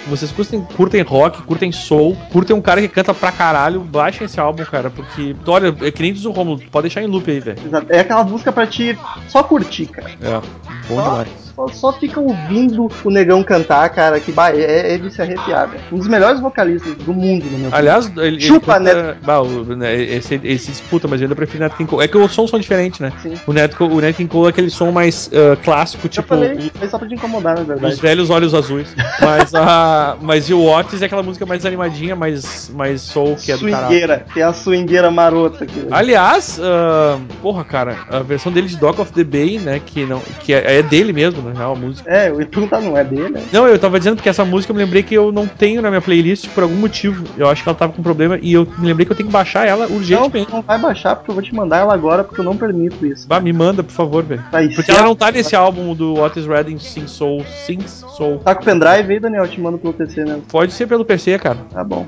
vocês curtem, curtem rock, curtem soul, curtem um cara que canta pra caralho, baixem esse álbum, cara, porque, olha, é que nem diz o Romulo, pode deixar em loop aí, velho. Exato. É aquela música pra te só curtir, cara. É, bom Só, demais. Só, só fica ouvindo o negão cantar, cara, que bah, é, é de se arrepiar, velho. Um dos melhores vocalistas do mundo, minha opinião. Aliás, ele, ele Chupa, canta- bah, o- né, esse, esse disputa, mas eu ainda prefiro Nat King Cole. É que os sons são diferentes, né? Sim. O Nat, o Nat King Cole é aquele som mais ah, clássico, Eu tipo falei, só pra te incomodar, na verdade. os velhos olhos azuis. *laughs* Mas, a, mas e o Otis é aquela música mais animadinha, mais, mais soul, que é do. Swingueira, tem a swingueira marota aqui. velho. Aliás, ah, porra, cara, a versão dele de Dock of the Bay, né, que, não, que é, é dele mesmo, na real, a música. É, ia perguntar, não é dele, né? Não, eu tava dizendo que essa música eu me lembrei que eu não tenho na minha playlist por algum motivo. Eu acho que ela tava com problema e eu me lembrei que eu tenho que baixar ela Não, urgentemente. não vai baixar porque eu vou te mandar ela agora porque eu não permito isso. Vá, me manda, por favor, velho. Vai Porque ela não tá nesse álbum do What is Red in Sing Soul. Sing Soul. Tá com o pendrive aí, Daniel? Eu te mando pelo PC, né? Pode ser pelo PC, cara. Tá bom.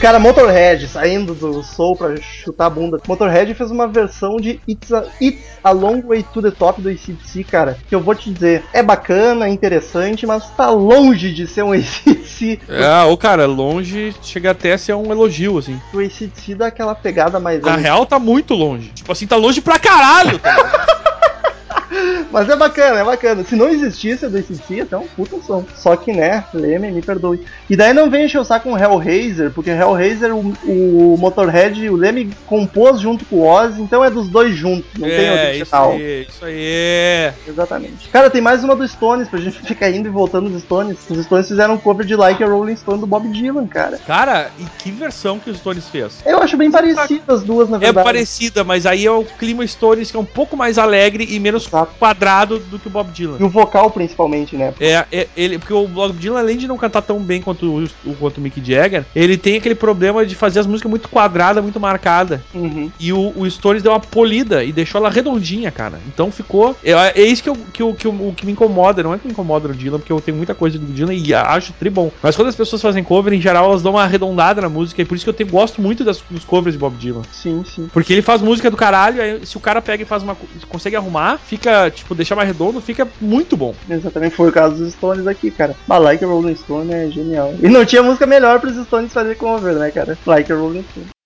Cara, Motorhead, saindo do Soul pra chutar a bunda. Motorhead fez uma versão de It's a, It's a Long Way to the Top do ACDC, cara. Que eu vou te dizer, é bacana, é interessante, mas tá longe de ser um ACDC. Ah, ô cara, longe chega até a ser um elogio, assim. O ACDC dá aquela pegada mais. Na real, tá muito longe. Tipo assim, tá longe pra caralho, tá ligado? *laughs* Mas é bacana, é bacana. Se não existisse a do ACDC, até um puta som. Só que, né, Leme, me perdoe. E daí não vem encher o saco com Hellraiser, porque Hellraiser, o, o Motorhead, o Leme compôs junto com o Ozzy, então é dos dois juntos, não tem é, isso original. aí, isso aí. Exatamente. Cara, tem mais uma do Stones, pra gente *laughs* ficar indo e voltando dos Stones. Os Stones fizeram um cover de Like a Rolling Stone do Bob Dylan, cara. Cara, e que versão que os Stones fez? Eu acho bem parecido as duas, na É verdade. parecida, mas aí é o clima Stones que é um pouco mais alegre e menos Exato. quadrado do que o Bob Dylan. E o vocal, principalmente, né? É, é, ele, porque o Bob Dylan, além de não cantar tão bem quanto o, o- quanto o Mick Jagger, ele tem aquele problema de fazer as músicas muito quadrada, muito marcada. Uhum. E o, o Stones deu uma polida e deixou ela redondinha, cara. Então ficou. É, é isso que, eu, que, eu- que, eu- o que me incomoda. Não é que me incomoda no Dylan, porque eu tenho muita coisa do Dylan e acho tri bom. Mas quando as pessoas fazem cover, em geral, elas dão uma arredondada na música. E por isso que eu gosto muito das- dos covers de Bob Dylan. Sim, sim. Porque ele faz música do caralho, aí se o cara pega e faz uma. co- consegue arrumar, fica, tipo, deixar mais redondo, fica muito bom. Exatamente, foi o caso dos Stones aqui, cara. Mas Like a Rolling Stone é genial. E não tinha música melhor pros Stones fazer cover, né, cara? Like a Rolling Stone.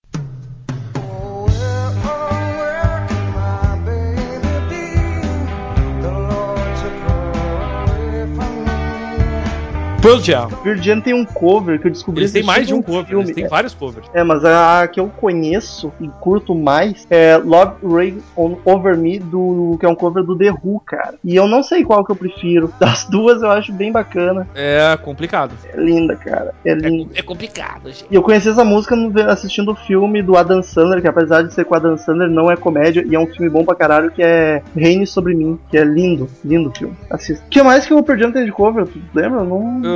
Pearl Jam. Pearl Jam tem um cover que eu descobri Eles têm mais de um assistindo cover, filme. eles têm vários covers. É, mas a que eu conheço e curto mais é Love Rain on Over Me, do, que é um cover do The Who, cara. E eu não sei qual que eu prefiro. *laughs* Das duas eu acho bem bacana. É complicado. É linda, cara. É linda. É complicado, gente. E eu conheci essa música no- assistindo o filme do Adam Sandler, que apesar de ser com o Adam Sandler, não é comédia, e é um filme bom pra caralho, que é Reine Sobre Mim, que é lindo, lindo filme. Assista. O que mais que o Pearl Jam tem de cover? Tu lembra? Eu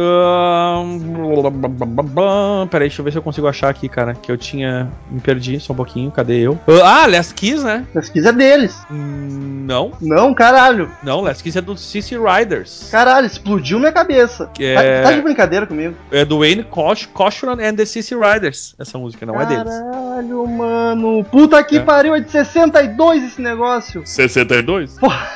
Peraí, deixa eu ver se eu consigo achar aqui, cara. Que eu tinha. Me perdi só um pouquinho. Cadê eu? Ah, Last Kiss, né? Pesquisa é deles. Hum, Não, Não, caralho. não, Last Kiss é do CC Riders. Caralho, explodiu minha cabeça. Tá, é- tá de brincadeira comigo. É do Wayne Cochran and the CC Riders. Essa música não é deles. Caralho, mano. Puta que É. pariu, é de 62 esse negócio. 62? Porra,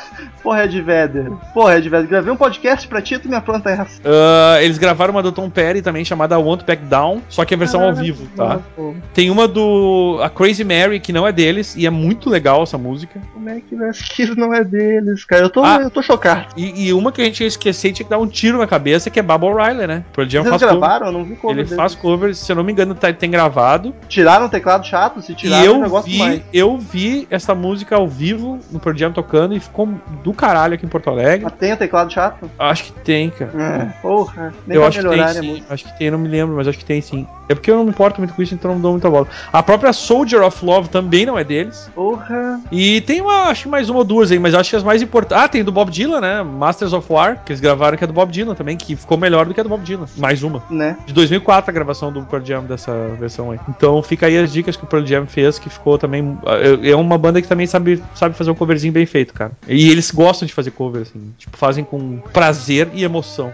Ed Vedder. Porra, Ed Vedder. Gravei um podcast pra ti, tu me afronta essa. Ah, eles gravaram uma do Tom Petty também chamada Want Back Down, só que a versão ao vivo, tá? Pô, Tem uma do a Crazy Mary que não é deles e é muito legal essa música. Como é que Kiss não é deles, cara? Eu tô, Ah. eu tô chocado. E, e uma que a gente ia esquecer e tinha que dar um tiro na cabeça que é Baba O'Reilly, né? Pearl Jam cover. gravaram? Eu não vi como. Ele faz cover, se eu não me engano, tá, tem gravado. Tiraram o teclado chato? Se tiraram, e eu eu já gosto vi, mais. eu vi essa música ao vivo no Pearl Jam tocando e ficou do caralho aqui em Porto Alegre. Mas tem o teclado chato? Acho que tem, cara. É, porra. Nem eu acho que melhorar, tem, né, sim. música? Acho que tem, eu não me lembro, mas acho que tem sim. É porque eu não me importo muito com isso, então não dou muita bola. A própria Soldier of Love também não é deles. Porra. E tem uma, acho que mais uma ou duas aí, mas acho que as mais importantes. Ah, tem do Bob Dylan, né? Masters of War, que eles gravaram, que é do Bob Dylan também, que ficou melhor do que a do Bob Dylan. Mais uma. Né? De 2004 a gravação do Pearl Jam dessa versão aí. Então fica aí as dicas que o Pearl Jam fez, que ficou também. É é uma banda que também sabe, sabe fazer um coverzinho bem feito, cara. E eles gostam de fazer cover, assim. Tipo, fazem com prazer e emoção.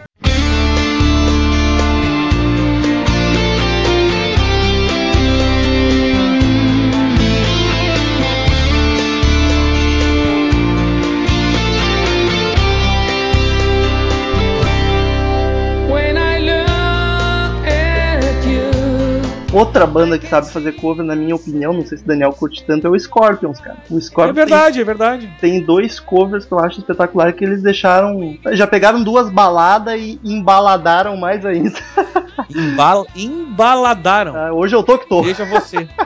Outra banda que sabe fazer cover, na minha opinião, não sei se o Daniel curte tanto, é o Scorpions, cara. O É Scorpions verdade, é verdade. tem, tem dois covers que eu acho espetacular que eles deixaram. Já pegaram duas baladas e embaladaram mais ainda. *laughs* Embal- embaladaram. Ah, Hoje eu tô que tô. Veja você. *laughs*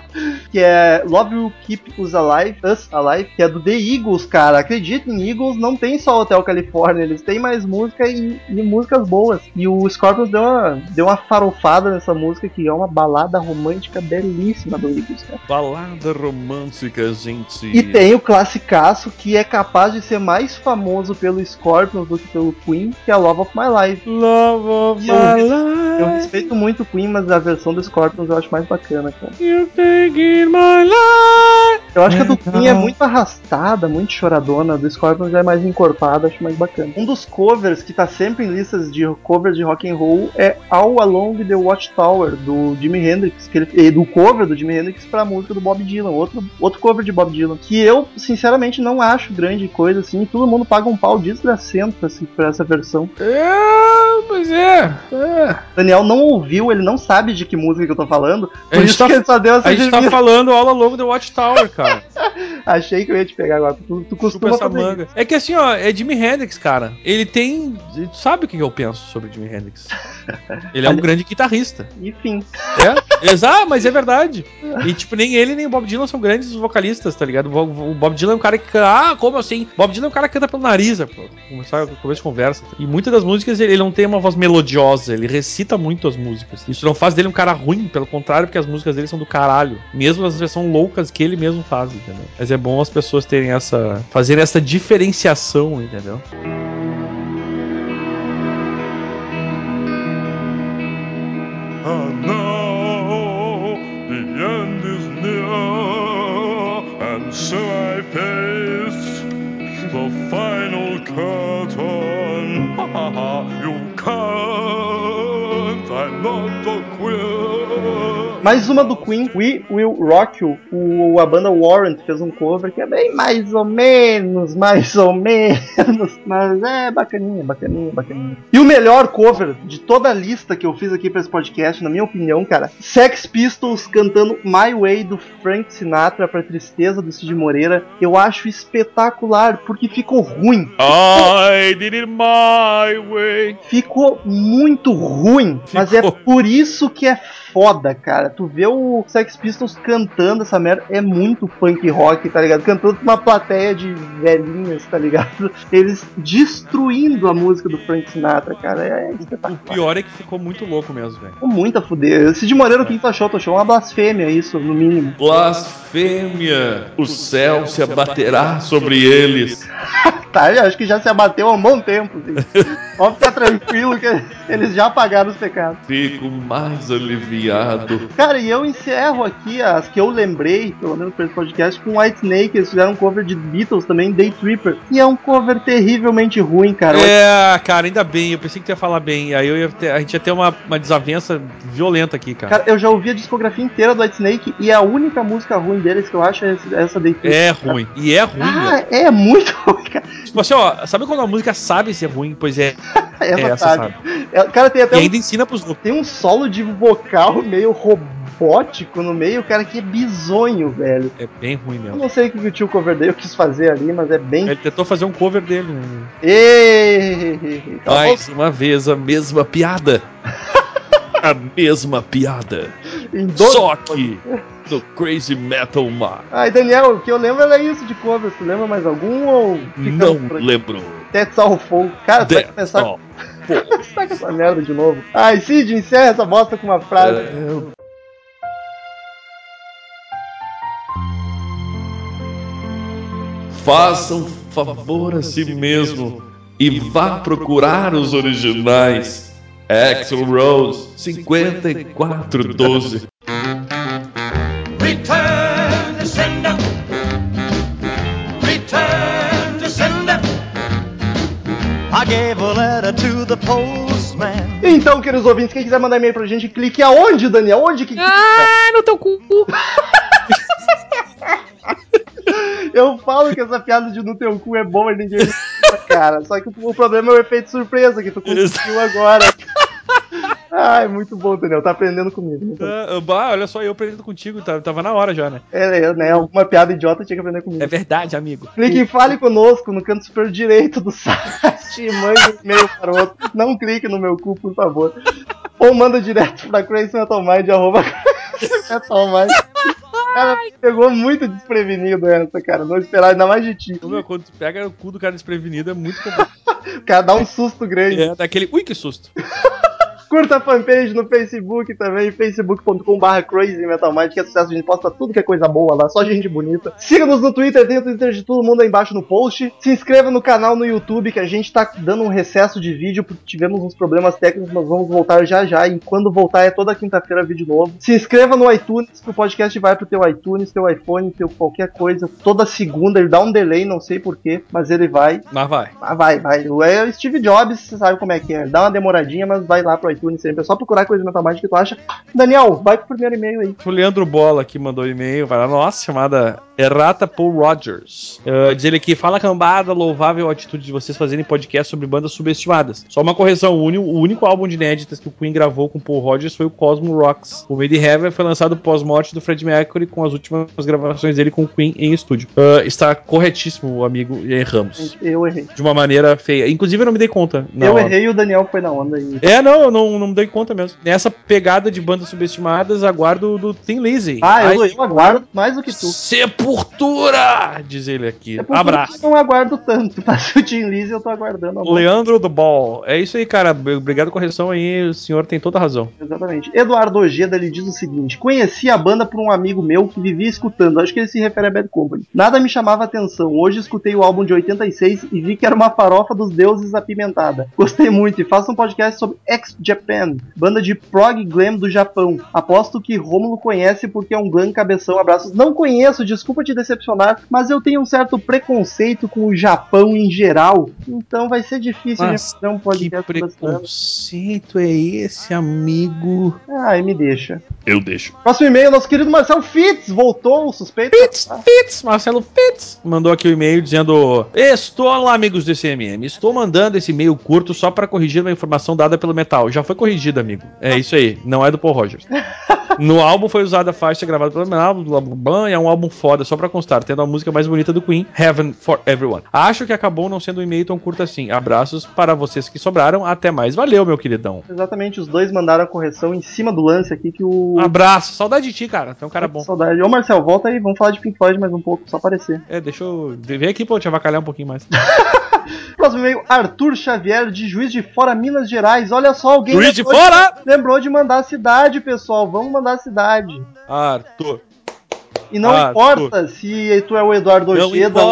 Que é Love Will Keep Us Alive, Us Alive, que é do The Eagles, cara. Acreditem, Eagles não tem só Hotel California, eles têm mais música e, e músicas boas. E o Scorpions deu uma, deu uma farofada nessa música que é uma balada romântica belíssima do Eagles, cara. Balada romântica, gente. E tem o classicaço que é capaz de ser mais famoso pelo Scorpions do que pelo Queen, que é Love of My Life. Love of Eu my life. Eu respeito muito o Queen, mas a versão do Scorpions eu acho mais bacana, cara. You taking my life. Eu acho que a do. Queen é muito arrastada, muito choradona. A do Scorpions é mais encorpada, acho mais bacana. Um dos covers que tá sempre em listas de covers de rock and roll é All Along the Watchtower, do Jimi Hendrix, que ele, do cover do Jimi Hendrix pra música do Bob Dylan, outro, outro cover de Bob Dylan, que eu, sinceramente, não acho grande coisa, assim, todo mundo paga um pau desgracento pra, esse- pra essa versão. É, pois é. é. Daniel não ouviu, ele não sabe de que música que eu tô falando, A por gente isso tá- que ele só deu essa A gente tá falando all along the Watchtower, cara. *laughs* Achei que eu ia te pegar agora, tu, tu costuma essa fazer isso. manga. É que assim, ó, é Jimi Hendrix, cara. Ele tem. Tu sabe o que eu penso sobre Jimi Hendrix? *laughs* Ele é um grande guitarrista. Enfim. É? *laughs* Exato, mas é verdade. E tipo, nem ele nem o Bob Dylan são grandes vocalistas, tá ligado? O Bob Dylan é um cara que. Ah, como assim? Bob Dylan é um cara que canta pelo nariz, pô. Começar começo de conversa. E muitas das músicas ele, ele não tem uma voz melodiosa, ele recita muito as músicas. Isso não faz dele um cara ruim, pelo contrário, porque as músicas dele são do caralho. Mesmo as versões loucas que ele mesmo faz, entendeu? Mas é bom as pessoas terem essa. fazerem essa diferenciação, entendeu? So Mais uma do Queen, We Will Rock You. O, a banda Warrant fez um cover que é bem mais ou menos, mais ou menos, mas é bacaninha, bacaninha, bacaninha. E o melhor cover de toda a lista que eu fiz aqui pra esse podcast, na minha opinião, cara, Sex Pistols cantando My Way do Frank Sinatra pra tristeza do Cid Moreira. Eu acho espetacular, porque ficou ruim. I did it my way. Ficou muito ruim, mas é Ficou. por isso que é foda, cara. Tu vê o Sex Pistols cantando essa merda, é muito punk rock, tá ligado? Cantando pra uma plateia de velhinhas, tá ligado? *laughs* Eles destruindo a música do Frank Sinatra, cara. É O espetacular. pior é que ficou muito louco mesmo, velho. Ficou muito a fuder. Cid Moreira, o que tu achou? Tu achou uma blasfêmia isso, no mínimo. Blasfêmia! O céu se abaterá sobre eles. *laughs* Tá, eu acho que já se abateu há um bom tempo. Assim. *laughs* Pode ficar tranquilo que eles já pagaram os pecados. Fico mais aliviado. Cara, e eu encerro aqui as que eu lembrei, pelo menos esse podcast, com White Snake. Eles fizeram um cover de Beatles também, Day Tripper. E é um cover terrivelmente ruim, cara. É, cara, ainda bem. Eu pensei que tu ia falar bem. Aí eu ia ter- a gente ia ter uma, uma desavença violenta aqui, cara. Cara, eu já ouvi a discografia inteira do White Snake e a única música ruim deles que eu acho é esse- essa Day Tripper. É ruim. E é ruim. Ah, é muito ruim, cara. Tipo assim, ó, sabe quando a música sabe ser ruim? Pois é, Essa, *laughs* é essa, sabe. sabe? É, cara, tem até E um, ainda ensina pros tem um solo de vocal meio robótico no meio, cara, que é bizonho, velho. É bem ruim Eu mesmo. não sei o que o tio Coverdale quis fazer ali, mas é bem. Ele tentou fazer um cover dele, né? Ei! Mais uma vez a mesma piada. *laughs* A mesma piada. Só que no Crazy Metal Mar. Ai, Daniel, o que eu lembro era isso de covers. Tu lembra mais algum ou Não lembro. That's all folk. Cara, tu vai começar all. com essa merda de novo. Ai, Cid, encerra essa bosta com uma frase. É, Faça um favor a si mesmo e vá procurar os originais. Axel Rose 5412. Return I gave a letter to the postman. Então, queridos ouvintes, quem quiser mandar e-mail pra gente, clique aonde, Daniel? Onde que? Ah, no teu cu. *laughs* Eu falo que essa piada de no teu cu é boa e ninguém cara. Só que o problema é o efeito surpresa que tu conseguiu agora. Ai, muito bom, Daniel. Tá aprendendo comigo. Ah, bah, olha só, eu aprendendo contigo, tá- tava na hora já, né? É, é, né? Alguma piada idiota tinha que aprender comigo. É verdade, amigo. Clique em Fale Conosco no canto superior direito do *laughs* site e mande um e-mail para o outro. Não clique no meu cu, por favor. Ou manda direto pra crazymetalmind, arroba crazymetalmind. Cara, pegou muito desprevenido essa, cara. Não esperava ainda mais de ti. Meu, quando tu pega o cu do cara desprevenido é muito complicado. *laughs* O cara dá um susto grande. É, daquele. Ui, que susto. *laughs* Curta a fanpage no Facebook também, facebook.com.br crazymetalmind, que é sucesso, a gente posta tudo que é coisa boa lá, só gente bonita. Siga-nos no Twitter, tem o Twitter de todo mundo aí embaixo no post. Se inscreva no canal no YouTube, que a gente tá dando um recesso de vídeo, porque tivemos uns problemas técnicos, nós vamos voltar já já, e quando voltar é toda quinta-feira vídeo novo. Se inscreva no iTunes, que o podcast vai pro teu iTunes, teu iPhone, teu qualquer coisa. Toda segunda, ele dá um delay, não sei porquê, mas ele vai. Mas vai. Ah, vai, vai. O é o Steve Jobs, você sabe como é que é. Dá uma demoradinha, mas vai lá pro iTunes sempre. É só procurar coisa Mind que tu acha. Daniel, vai pro primeiro e-mail aí. O Leandro Bola aqui mandou e-mail, vai lá, nossa, chamada Errata Paul Rogers. Uh, diz ele aqui, fala cambada, louvável a atitude de vocês fazerem podcast sobre bandas subestimadas. Só uma correção, o, uni- o único álbum de inéditas que o Queen gravou com Paul Rogers foi o Cosmo Rocks. O Made in Heaven foi lançado pós-morte do Fred Mercury com as últimas gravações dele com o Queen em estúdio. Uh, está corretíssimo, amigo, erramos. Eu errei. De uma maneira feia. Inclusive eu não me dei conta. eu hora. errei e o Daniel foi na onda aí. É, não, eu não, não me dei conta mesmo. Nessa pegada de bandas subestimadas, aguardo do Tim Lizzy. Ah, eu, eu aguardo mais do que tu. Sepultura! Diz ele aqui. É Abraço. eu não aguardo tanto, *laughs* mas o Tim Lizzy eu tô aguardando. a. Leandro do Ball. É isso aí, cara. Obrigado com a correção aí. O senhor tem toda a razão. Exatamente. Eduardo Ojeda ele diz o seguinte: Conheci a banda por um amigo meu que vivia escutando. Acho que ele se refere a Bad Company. Nada me chamava atenção. Hoje escutei o álbum de 86 e vi que era uma farofa dos deuses apimentada. Gostei muito e faço um podcast sobre X-Japan, banda de prog glam do Japão. Aposto que Rômulo conhece porque é um glam cabeção. Abraços. Não conheço, desculpa te decepcionar, mas eu tenho um certo preconceito com o Japão em geral. Então vai ser difícil Mas de fazer um Que podcast bastante. preconceito é esse, amigo? Ai, me deixa. Eu deixo. Próximo e-mail, nosso querido Marcel Fitz voltou, o suspeito. Fitz, Fitz, Marcelo Fitz, mandou aqui o e-mail dizendo: Estou lá, amigos do CMM. Estou mandando esse e-mail curto só para corrigir uma informação dada pelo Metal. Já foi corrigida, amigo. É isso aí, não é do Paul Rogers. *laughs* No álbum foi usada a faixa gravada pelo Metal, blá blá blá, e é um álbum foda, só pra constar, tendo a música mais bonita do Queen, Heaven for Everyone. Acho que acabou não sendo um e-mail tão curto assim. Abraços para vocês que sobraram, até mais. Valeu, meu queridão. Exatamente, os dois mandaram a correção em cima do lance aqui que o. Abraço, saudade de ti, cara. Tu é um cara bom. Saudade. Ô Marcel, volta aí, vamos falar de Pink Floyd mais um pouco, só aparecer. É, deixa eu. Vem aqui eu te avacalhar um pouquinho mais. *laughs* Próximo e-mail, Arthur Xavier, de Juiz de Fora, Minas Gerais. Olha só, alguém. Juiz de fora! Lembrou de mandar a cidade, pessoal. Vamos mandar a cidade. Arthur. E não Arthur. importa se tu é o Eduardo Ojeda, o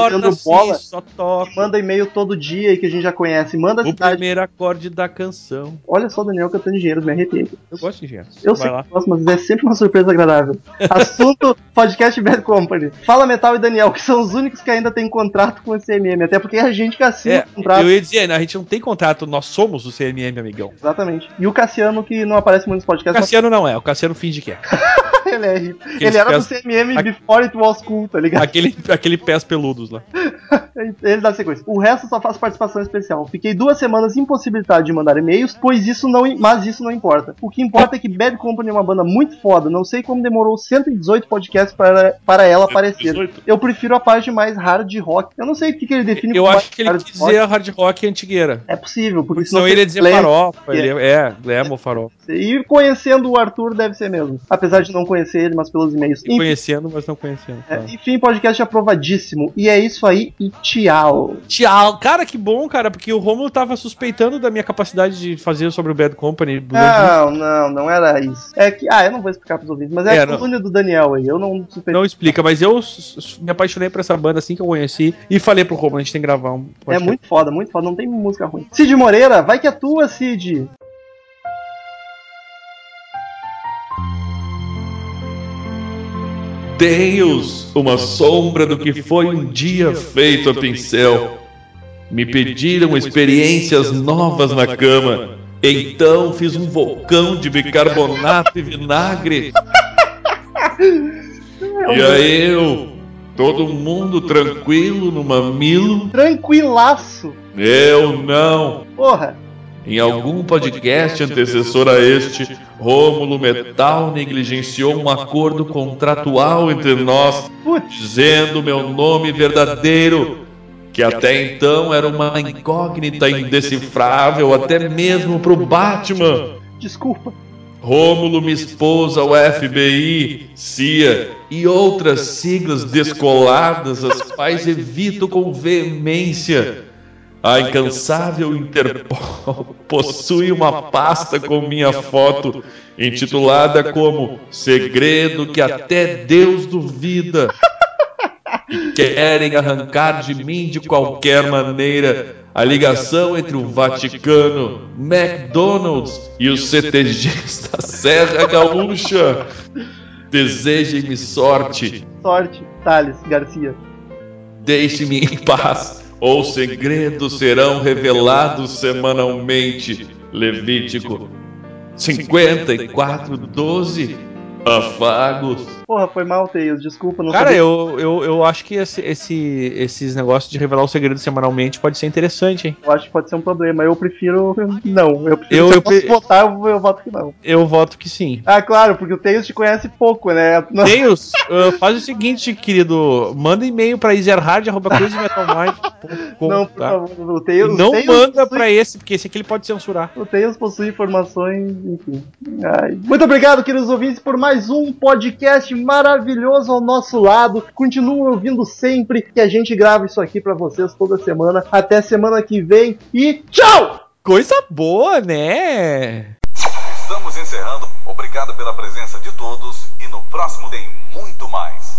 Leandro Bola. só toca. Manda e-mail todo dia aí que a gente já conhece. Manda a O cidade. primeiro acorde da canção. Olha só, Daniel, cantando dinheiro, me arrepiei. Eu gosto de engenheiros. Eu Vai sei lá. que gosto, mas é sempre uma surpresa agradável. *laughs* Assunto podcast Bad Company. Fala Metal e Daniel, que são os únicos que ainda têm contrato com o CMM, até porque é a gente que assina É, o contrato. eu ia dizer, né, a gente não tem contrato, nós somos o CMM, amigão. Exatamente. E o Cassiano, que não aparece muito nos O podcasts, Cassiano não é, o Cassiano finge que é. mas *laughs* ele é rico. Ele era do pés- A- before it was cool, tá ligado? Aquele, aquele pés peludos lá. *laughs* Ele dá sequência. O resto só faz participação especial. Fiquei duas semanas impossibilitado de mandar e-mails, pois isso não, mas isso não importa. O que importa é que Bad Company é uma banda muito foda. Não sei como demorou 118 podcasts para, para ela aparecer. 118? Eu prefiro a parte mais hard rock. Eu não sei o que, que ele define Eu como acho que ele quis dizer hard rock antigueira. É possível, porque, Porque senão ele ia dizer glam- farofa. Ele é, é, ou farofa. E conhecendo o Arthur deve ser mesmo. Apesar de não conhecer ele, mas pelos e-mails. Enfim, Conhecendo, mas não conhecendo. é, enfim, podcast aprovadíssimo. E é isso aí e tchau. Tchau. Cara, que bom, cara, porque o Romulo tava suspeitando da minha capacidade de fazer sobre o Bad Company Não, não, não era isso. É que. Ah, eu não vou explicar pros ouvintes, mas é, É, a não. coluna do Daniel aí. Eu não suspeito. Não explica, mas eu me apaixonei por essa banda assim que eu conheci e falei pro Romulo, a gente tem que gravar um É podcast. muito foda, muito foda, não tem música ruim. Cid Moreira, vai que é tua, Cid. Deus, uma sombra do que foi um dia feito a pincel. Me pediram experiências novas na cama. Então fiz um vulcão de bicarbonato e vinagre. E aí eu, todo mundo tranquilo no mamilo? Tranquilaço. Eu não. Porra, Em algum podcast antecessor a este, Rômulo Metal negligenciou um acordo contratual entre nós, dizendo meu nome verdadeiro, que até então era uma incógnita indecifrável até mesmo pro Batman. Desculpa. Rômulo me expôs ao FBI, CIA e outras siglas descoladas, as quais evito com veemência. A incansável Interpol possui uma pasta com minha foto, intitulada como Segredo que até Deus duvida. E querem arrancar de mim de qualquer maneira a ligação entre o Vaticano, McDonald's e os CTGs da Serra Gaúcha. Desejem-me sorte. Sorte, Thales Garcia. Deixe-me em paz, ou segredos serão revelados semanalmente. Levítico 54, 12. Afagos. Porra, foi mal, Tails. Desculpa, não Cara, sabia. eu, eu, eu acho que esse, esse- esses negócios de revelar o segredo semanalmente pode ser interessante, hein? Eu acho que pode ser um problema. Eu prefiro *laughs* não. Eu prefiro Eu- se eu eu posso pre- votar, eu, eu voto que não. Eu voto que sim. Ah, claro, porque o Tails te conhece pouco, né? Não- Deus, uh, faz o seguinte, querido. Manda e-mail pra easerhard.crazymetalmind.com, Não, por tá? favor, o E Tails. não Tails manda possui- pra esse, porque esse aqui ele pode censurar. O Tails possui informações, enfim. Ai. Muito obrigado, queridos ouvintes, por mais um podcast maravilhoso ao nosso lado. Continuem ouvindo sempre que a gente grava isso aqui pra vocês toda semana. Até semana que vem e tchau! Coisa boa, né? Estamos encerrando. Obrigado pela presença de todos e no próximo tem muito mais.